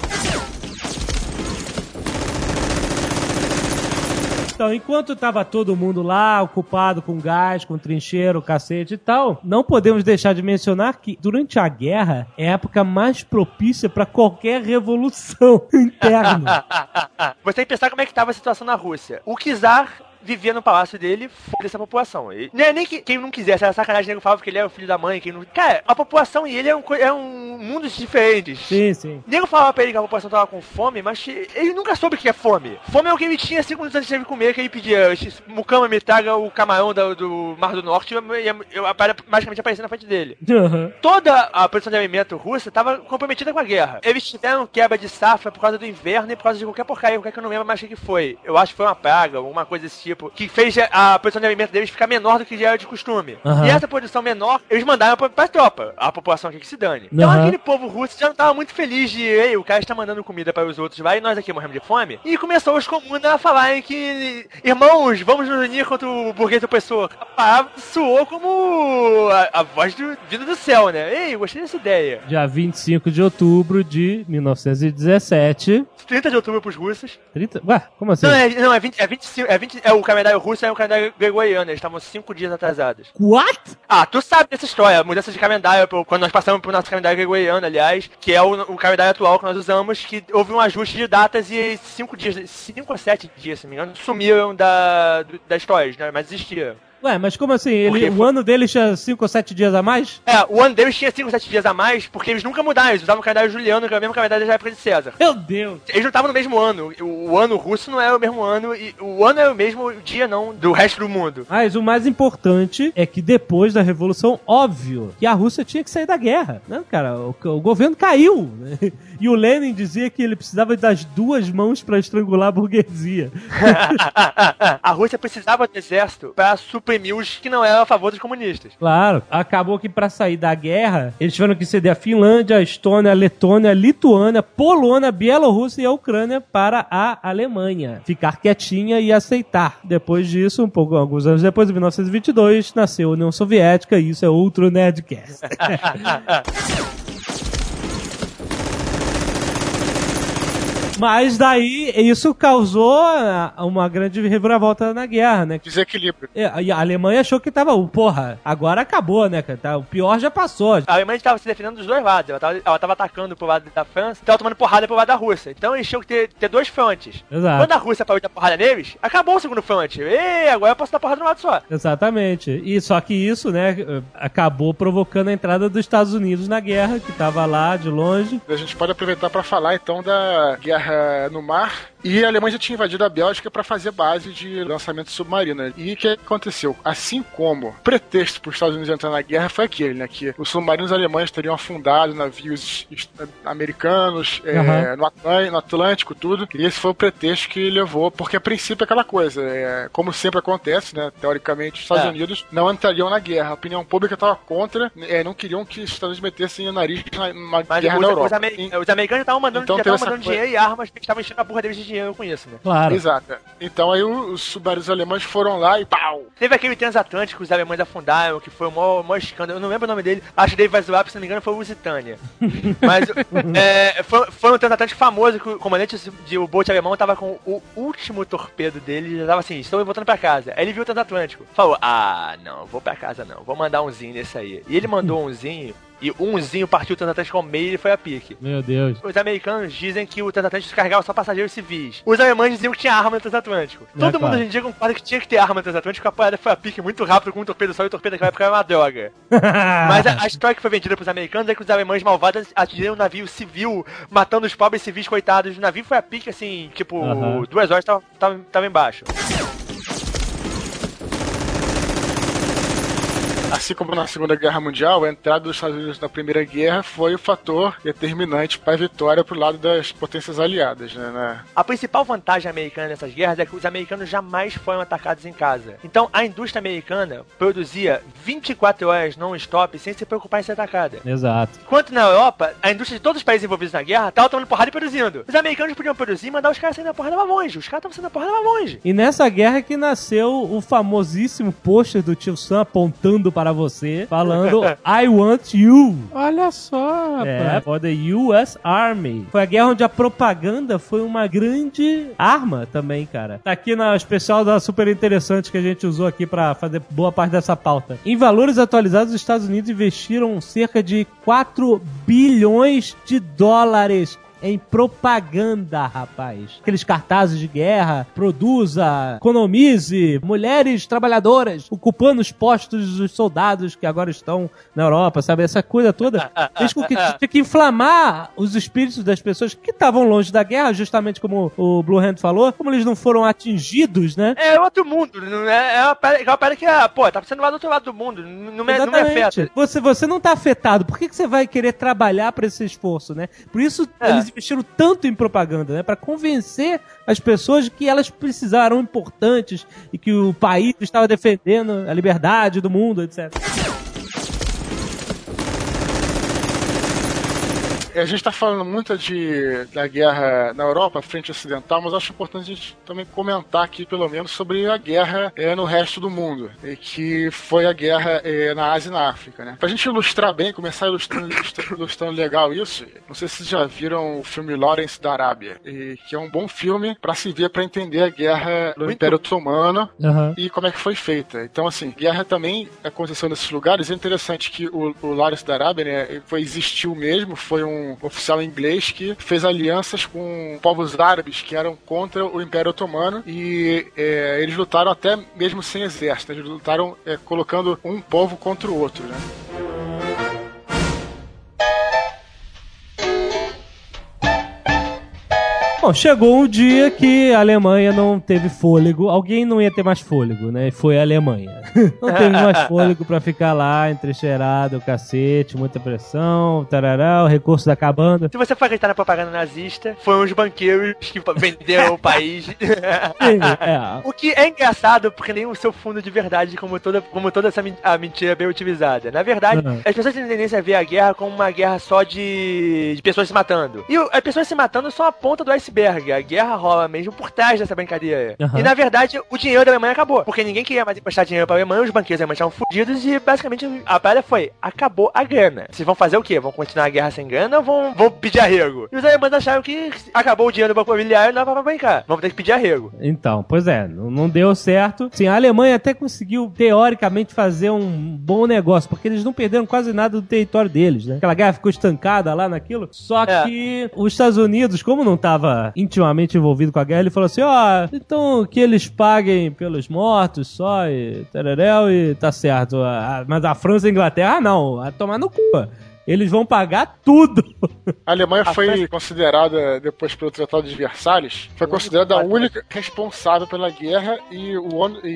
Então, enquanto tava todo mundo lá, ocupado com gás, com trincheiro, cacete e tal, não podemos deixar de mencionar que durante a guerra é a época mais propícia para qualquer revolução interna. Você tem que pensar como é que tava a situação na Rússia. O czar vivia no palácio dele, foda essa população. E, não é nem que quem não quisesse, era sacanagem, nego falava que ele era o filho da mãe, quem não... Cara, a população e ele é um, é um mundos diferentes. Sim, sim. Nego falava pra ele que a população tava com fome, mas ele nunca soube o que é fome. Fome é o que ele tinha cinco minutos antes de comer, que ele pedia, Mucama me traga o camarão da- do, Mar do Norte, e eu, magicamente aparecia na frente dele. Aham. Toda a produção de alimento russa estava comprometida com a guerra. Eles tiveram quebra de safra por causa do inverno e por causa de qualquer porcaria, qualquer que eu não lembro mais o que foi. Eu acho que foi uma praga, alguma coisa desse tipo, que fez a produção de alimento deles ficar menor do que já era de costume. Aham. E essa produção menor, eles mandaram pra, pra tropa, a população aqui que se dane. Então Aham. aquele povo russo já não tava muito feliz de, ei, o cara está mandando comida para os outros lá e nós aqui morremos de fome. E começou os comuns a falarem que, irmãos, vamos nos unir contra o burguês opressor. A palavra soou como a, a voz do, vindo do céu, né? Ei, gostei dessa ideia. Dia 25 de outubro de 1917. 30 de outubro pros russos. 30... Ué, como assim? Não, é, não, é 20, é 25, é 20, é o calendário russo é o calendário gregoriano, eles estavam 5 dias atrasados. What? Ah, tu sabe dessa história, a mudança de calendário, quando nós passamos pro nosso calendário gregoriano, aliás, que é o, o calendário atual que nós usamos, que houve um ajuste de datas e 5 dias, 5 ou 7 dias, se não me engano, sumiram da, do- da história, né, mas existiam. Ué, mas como assim? Ele, Porque o foi- ano dele tinha 5 ou 7 dias a mais? É, o ano deles tinha 5 ou 7 dias a mais, porque eles nunca mudaram, eles usavam o calendário juliano, que é o mesmo calendário da época de César. Meu Deus! Eles não estavam no mesmo ano. O, o ano russo não é o mesmo ano, e o ano é o mesmo dia, não, do resto do mundo. Mas o mais importante é que depois da Revolução, óbvio, que a Rússia tinha que sair da guerra. Né, cara? O, o governo caiu. né? E o Lenin dizia que ele precisava das duas mãos pra estrangular a burguesia. a Rússia precisava do exército para suprimir que não eram a favor dos comunistas. Claro, acabou que pra sair da guerra, eles tiveram que ceder a Finlândia, a Estônia, a Letônia, a Lituânia, Polônia, Bielorrússia e a Ucrânia para a Alemanha. Ficar quietinha e aceitar. Depois disso, um pouco, alguns anos depois, em 1922, nasceu a União Soviética e isso é outro Nerdcast. Mas daí isso causou ah, uma grande reviravolta na guerra, né? Desequilíbrio. É, E a Alemanha achou que tava, "Oh, porra, agora acabou, né, cara? Tá, O pior já passou. A Alemanha estava se defendendo dos dois lados. Ela estava ela tava atacando pro lado da França e estava tomando porrada pro lado da Rússia. Então eles tinham que ter, ter dois frontes. Exato. Quando a Rússia parou de dar porrada neles, acabou o segundo front. E agora eu posso dar porrada no lado só. Exatamente. E só que isso, né, acabou provocando a entrada dos Estados Unidos na guerra, que tava lá de longe. A gente pode aproveitar para falar então da guerra no mar. E a Alemanha já tinha invadido a Bélgica para fazer base de lançamento submarino. né? E o que aconteceu? Assim como o pretexto para os Estados Unidos entrar na guerra foi aquele, né? Que os submarinos alemães teriam afundado navios americanos é, Aham. no, Atlân- no Atlântico, tudo. E esse foi o pretexto que levou, porque a princípio é aquela coisa, é, como sempre acontece, né? Teoricamente, os Estados É. Unidos não entrariam na guerra. A opinião pública estava contra, é, não queriam que os Estados Unidos metessem o nariz na- numa Mas guerra os, na os Europa. ameri- os americanos estavam mandando, Então já mandando coisa- dinheiro e armas porque estavam enchendo a porra deles de dinheiro com isso, né? Claro. Exato. Então aí os submarinos alemães foram lá e pau! Teve aquele transatlântico que os alemães afundaram, que foi o maior, maior escândalo. Eu não lembro o nome dele. Acho que Dave vai zoar, se não me engano, foi o Lusitânia. Mas é, foi, foi um transatlântico famoso que o comandante de o bote alemão tava com o último torpedo dele e já tava assim, estou voltando pra casa. Aí ele viu o transatlântico. Falou, ah, não, vou pra casa não, vou mandar umzinho nesse aí. E ele mandou umzinho. E umzinho partiu o transatlântico ao meio e ele foi a pique. Meu Deus. Os americanos dizem que o transatlântico carregava só passageiros civis. Os alemães diziam que tinha arma no transatlântico. É, Todo mundo claro. hoje em dia concorda que tinha que ter arma no transatlântico, a parada foi a pique muito rápido com um torpedo só e o torpedo naquela época era uma droga. Mas a, a história que foi vendida pros americanos é que os alemães malvados atingiram um navio civil, matando os pobres civis coitados. O navio foi a pique, assim, tipo, Aham. duas horas tava, tava, tava embaixo. Assim como na Segunda Guerra Mundial, a entrada dos Estados Unidos na Primeira Guerra foi o fator determinante para a vitória pro lado das potências aliadas, né? né? A principal vantagem americana nessas guerras é que os americanos jamais foram atacados em casa. Então a indústria americana produzia 24 horas non-stop sem se preocupar em ser atacada. Exato. Enquanto na Europa, a indústria de todos os países envolvidos na guerra tava tomando porrada e produzindo. Os americanos podiam produzir e mandar os caras saindo da porrada mais longe. Os caras estavam saindo da porrada mais longe. E nessa guerra que nasceu o famosíssimo pôster do tio Sam apontando para você, falando I want you. Olha só, É, rapaz. for the US Army. Foi a guerra onde a propaganda foi uma grande arma também, cara. Tá aqui na especial da super interessante que a gente usou aqui pra fazer boa parte dessa pauta. Em valores atualizados, os Estados Unidos investiram cerca de 4 bilhões de dólares. Em propaganda, rapaz. Aqueles cartazes de guerra, produza, economize, mulheres trabalhadoras ocupando os postos dos soldados que agora estão na Europa, sabe? Essa coisa toda fez com que tinha que inflamar os espíritos das pessoas que estavam longe da guerra, justamente como o Blue Hand falou, como eles não foram atingidos, né? É outro mundo, é, é uma parada, é que, ah, pô, tá sendo lá do outro lado do mundo, não me, não me afeta. Você, você não tá afetado, por que, que você vai querer trabalhar para esse esforço, né? Por isso É. eles investiram tanto em propaganda, né? Para convencer as pessoas de que elas precisaram importantes e que o país estava defendendo a liberdade do mundo, etc. A gente está falando muito de, da guerra na Europa, frente ocidental, mas acho importante a gente também comentar aqui, pelo menos, sobre a guerra eh, no resto do mundo, e que foi a guerra eh, na Ásia e na África. Né? Pra gente ilustrar bem, começar ilustrando, ilustrando, legal isso, não sei se vocês já viram o filme Lawrence da Arábia, e, que é um bom filme para se ver, para entender a guerra do Muito. Império Otomano Aham. e como é que foi feita. Então, assim, guerra também aconteceu nesses lugares. É interessante que o, o Lawrence da Arábia, né, foi, existiu mesmo, foi um oficial inglês que fez alianças com povos árabes que eram contra o Império Otomano e é, eles lutaram até mesmo sem exército. Eles lutaram é, colocando um povo contra o outro, né? Bom, chegou um dia que a Alemanha não teve fôlego. Alguém não ia ter mais fôlego, né? E foi a Alemanha. Não teve mais fôlego pra ficar lá, entrecheirado, cacete, muita pressão, tarará, o recurso tá acabando. Se você for acreditar na propaganda nazista, foram os banqueiros que venderam o país. É, O que é engraçado, porque nem o seu fundo de verdade, como toda, como toda essa a mentira é bem utilizada. Na verdade, Uhum. as pessoas têm tendência a ver a guerra como uma guerra só de, de pessoas se matando. E as pessoas se matando são a ponta do iceberg. A guerra rola mesmo por trás dessa brincadeira. Uhum. E na verdade, o dinheiro da Alemanha acabou. Porque ninguém queria mais emprestar dinheiro pra Alemanha, os banqueiros alemães estavam fudidos e basicamente a parada foi: acabou a grana. Vocês vão fazer o quê? Vão continuar a guerra sem grana ou vão, vão pedir arrego? E os alemães acharam que acabou o dinheiro do banco imobiliário e não dava pra brincar. Vamos ter que pedir arrego. Então, pois é, não, deu certo. Sim, a Alemanha até conseguiu, teoricamente, fazer um bom negócio, porque eles não perderam quase nada do território deles, né? Aquela guerra ficou estancada lá naquilo. Só É. que os Estados Unidos, como não estava intimamente envolvido com a guerra, ele falou assim: ó, então que eles paguem pelos mortos só e tereréu e tá certo. A- a- mas a França e a Inglaterra, não, a tomar no cu. Eles vão pagar tudo. A Alemanha A foi França- considerada, depois pelo Tratado de Versalhes, foi considerada a única responsável pela guerra e, o, e,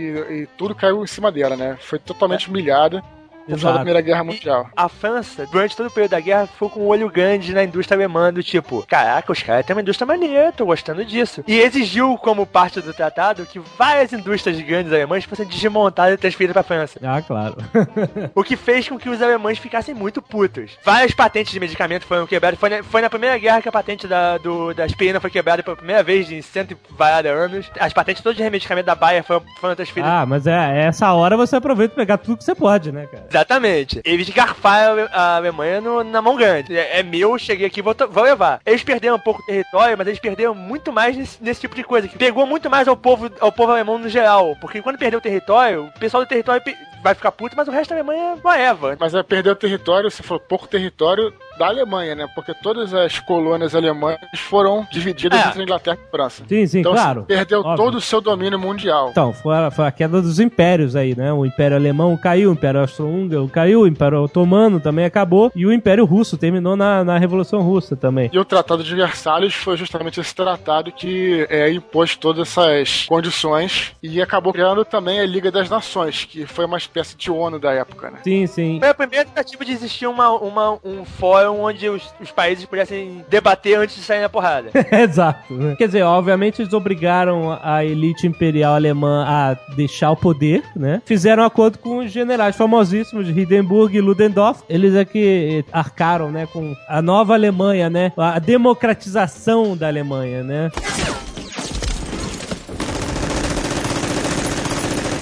e tudo caiu em cima dela, né? Foi totalmente humilhada no final da Primeira Guerra Mundial. A França, durante todo o período da guerra, ficou com um olho grande na indústria alemã, do tipo, caraca, os caras têm uma indústria maneira, tô gostando disso. E exigiu, como parte do tratado, que várias indústrias grandes alemãs fossem desmontadas e transferidas pra França. Ah, claro. O que fez com que os alemães ficassem muito putos. Várias patentes de medicamento foram quebradas. Foi na, foi na Primeira Guerra que a patente da, do, da aspirina foi quebrada pela primeira vez em cento e variada anos. As patentes todas de medicamento da Bayer foram, foram transferidas. ah, mas é essa hora você aproveita e pegar tudo que você pode, né, cara? Exatamente. Eles garfaram a Ale- a Alemanha no- na mão grande. É, é meu, cheguei aqui, vou, vou levar. Eles perderam um pouco território, mas eles perderam muito mais nesse, nesse tipo de coisa. Que pegou muito mais ao povo, ao povo alemão no geral. Porque quando perdeu o território, o pessoal do território vai ficar puto, mas o resto da Alemanha vai Eva. Mas é perder o território, você falou pouco território da Alemanha, né? Porque todas as colônias alemãs foram divididas É. entre a Inglaterra e a França. Sim, sim, então, claro. assim, perdeu Óbvio. todo o seu domínio mundial. Então, foi a, foi a queda dos impérios aí, né? O Império Alemão caiu, o Império Austro-Húngaro caiu, o Império Otomano também acabou e o Império Russo terminou na, na Revolução Russa também. E o Tratado de Versalhes foi justamente esse tratado que é, impôs todas essas condições e acabou criando também a Liga das Nações, que foi uma espécie de ONU da época, né? Sim, sim. Foi a primeira tentativa de existir uma, uma- um fórum onde os, os países pudessem debater antes de sair na porrada. Exato. né? Quer dizer, obviamente eles obrigaram a elite imperial alemã a deixar o poder, né? Fizeram acordo com os generais famosíssimos de Hindenburg e Ludendorff. Eles é que arcaram, né, com a nova Alemanha, né? A democratização da Alemanha, né?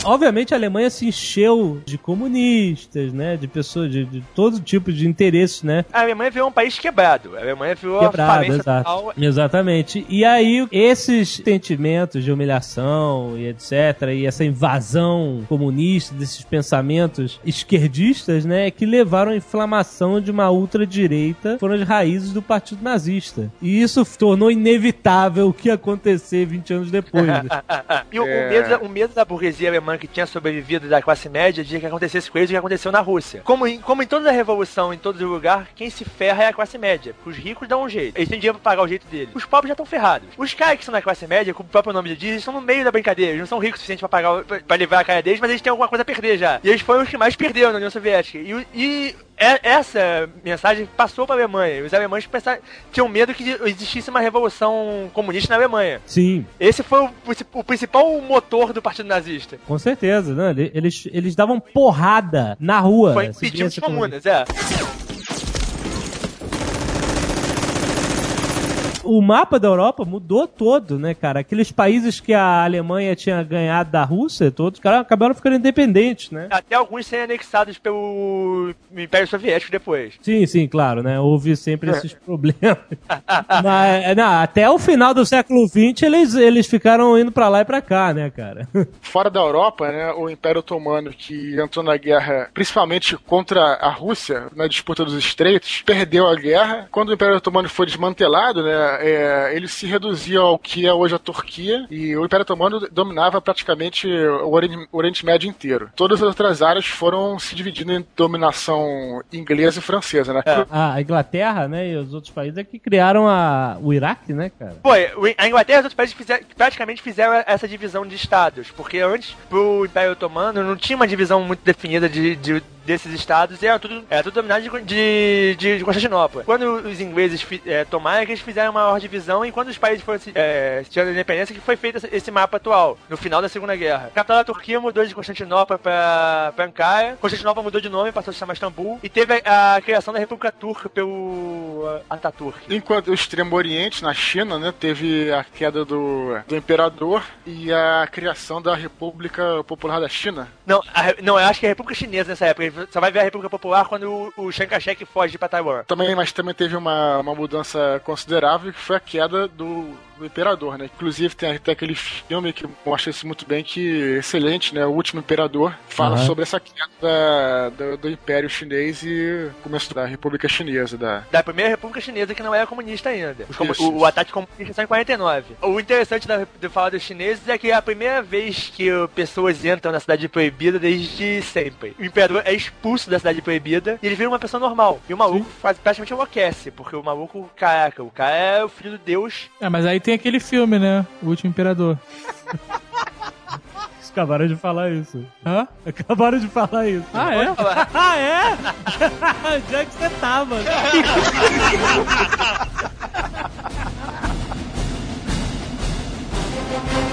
Obviamente a Alemanha se encheu de comunistas, né? De pessoas de, de todo tipo de interesses, né? A Alemanha virou um país quebrado. A Alemanha virou Quebrado, exato. total. Exatamente. E aí, esses sentimentos de humilhação e etc., e essa invasão comunista, desses pensamentos esquerdistas, né, que levaram à inflamação de uma ultradireita, foram as raízes do Partido Nazista. E isso tornou inevitável o que acontecer 20 anos depois. né? E o, o medo, da- o medo da burguesia alemã que tinha sobrevivido da classe média de que acontecesse com eles o que aconteceu na Rússia. Como em, como em toda a revolução, em todo lugar, quem se ferra é a classe média. Os ricos dão um jeito. Eles têm dinheiro pra pagar o jeito deles. Os pobres já estão ferrados. Os caras que são da classe média, como o próprio nome diz, eles estão no meio da brincadeira. Eles não são ricos o suficiente pra pagar pra, pra a cara deles, mas eles têm alguma coisa a perder já. E eles foram os que mais perderam na União Soviética. E, e essa mensagem passou pra Alemanha. Os alemães pensaram, tinham medo que existisse uma revolução comunista na Alemanha. Sim, Esse foi o, o principal motor do Partido Nazista. com certeza. Né? Ele- Eles, eles davam porrada na rua. Foi impedir os comunas, é. O mapa da Europa mudou todo, né, cara? Aqueles países que a Alemanha tinha ganhado da Rússia, todos cara, acabaram ficando independentes, né? Até alguns serem anexados pelo Império Soviético depois. Sim, sim, claro, né? Houve sempre esses problemas. Mas, não, até o final do século XX, eles, eles ficaram indo pra lá e pra cá, né, cara? Fora da Europa, né, o Império Otomano, que entrou na guerra principalmente contra a Rússia, na disputa dos Estreitos, perdeu a guerra. Quando o Império Otomano foi desmantelado, né, é, ele se reduzia ao que é hoje a Turquia, e o Império Otomano dominava praticamente o Oriente, o Oriente Médio inteiro. Todas as outras áreas foram se dividindo em dominação inglesa e francesa, né? A Inglaterra, né, e os outros países é que criaram a, o Iraque, né, cara? O- a Inglaterra e os outros países fizeram- praticamente fizeram essa divisão de estados, porque antes, pro Império Otomano, não tinha uma divisão muito definida de, de- desses estados, e era tudo, era tudo dominado de, de, de- Constantinopla. Quando os ingleses eh, tomaram, é eles fizeram uma maior divisão, e quando os países foram se, se tirando a independência, que foi feito esse, mapa atual, no final da Segunda Guerra. A capital da Turquia mudou de Constantinopla pra, pra Ankara, Constantinopla mudou de nome, passou a se chamar Istambul, e teve a, a criação da República Turca pelo Ataturk. Enquanto o Extremo Oriente, na China, né, teve a queda do, do imperador e a criação da República Popular da China. Não, a não, eu acho que é a República Chinesa nessa época. Só vai ver a República Popular quando o, o Chiang Kai-shek foge pra Taiwan. Também, mas também teve uma, uma mudança considerável foi a queda do, do imperador, né? Inclusive tem até aquele filme que mostra isso muito bem, que excelente, né? O Último Imperador fala Aham. sobre essa queda da- do, do Império Chinês e começo da República Chinesa, da, Da primeira República Chinesa que não era comunista ainda. Os comu- Isso, o, o ataque comunista só em 49. O interessante da, de falar dos chineses é que é a primeira vez que pessoas entram na Cidade Proibida desde sempre. O imperador é expulso da Cidade Proibida e ele vira uma pessoa normal. E o maluco faz, praticamente enlouquece, porque o maluco, caraca, o cara é o filho de Deus. É, mas aí tem aquele filme, né? O Último Imperador. Acabaram de falar isso. Hã? Acabaram de falar isso. Ah, é? ah, é? Onde é que você tá, tava?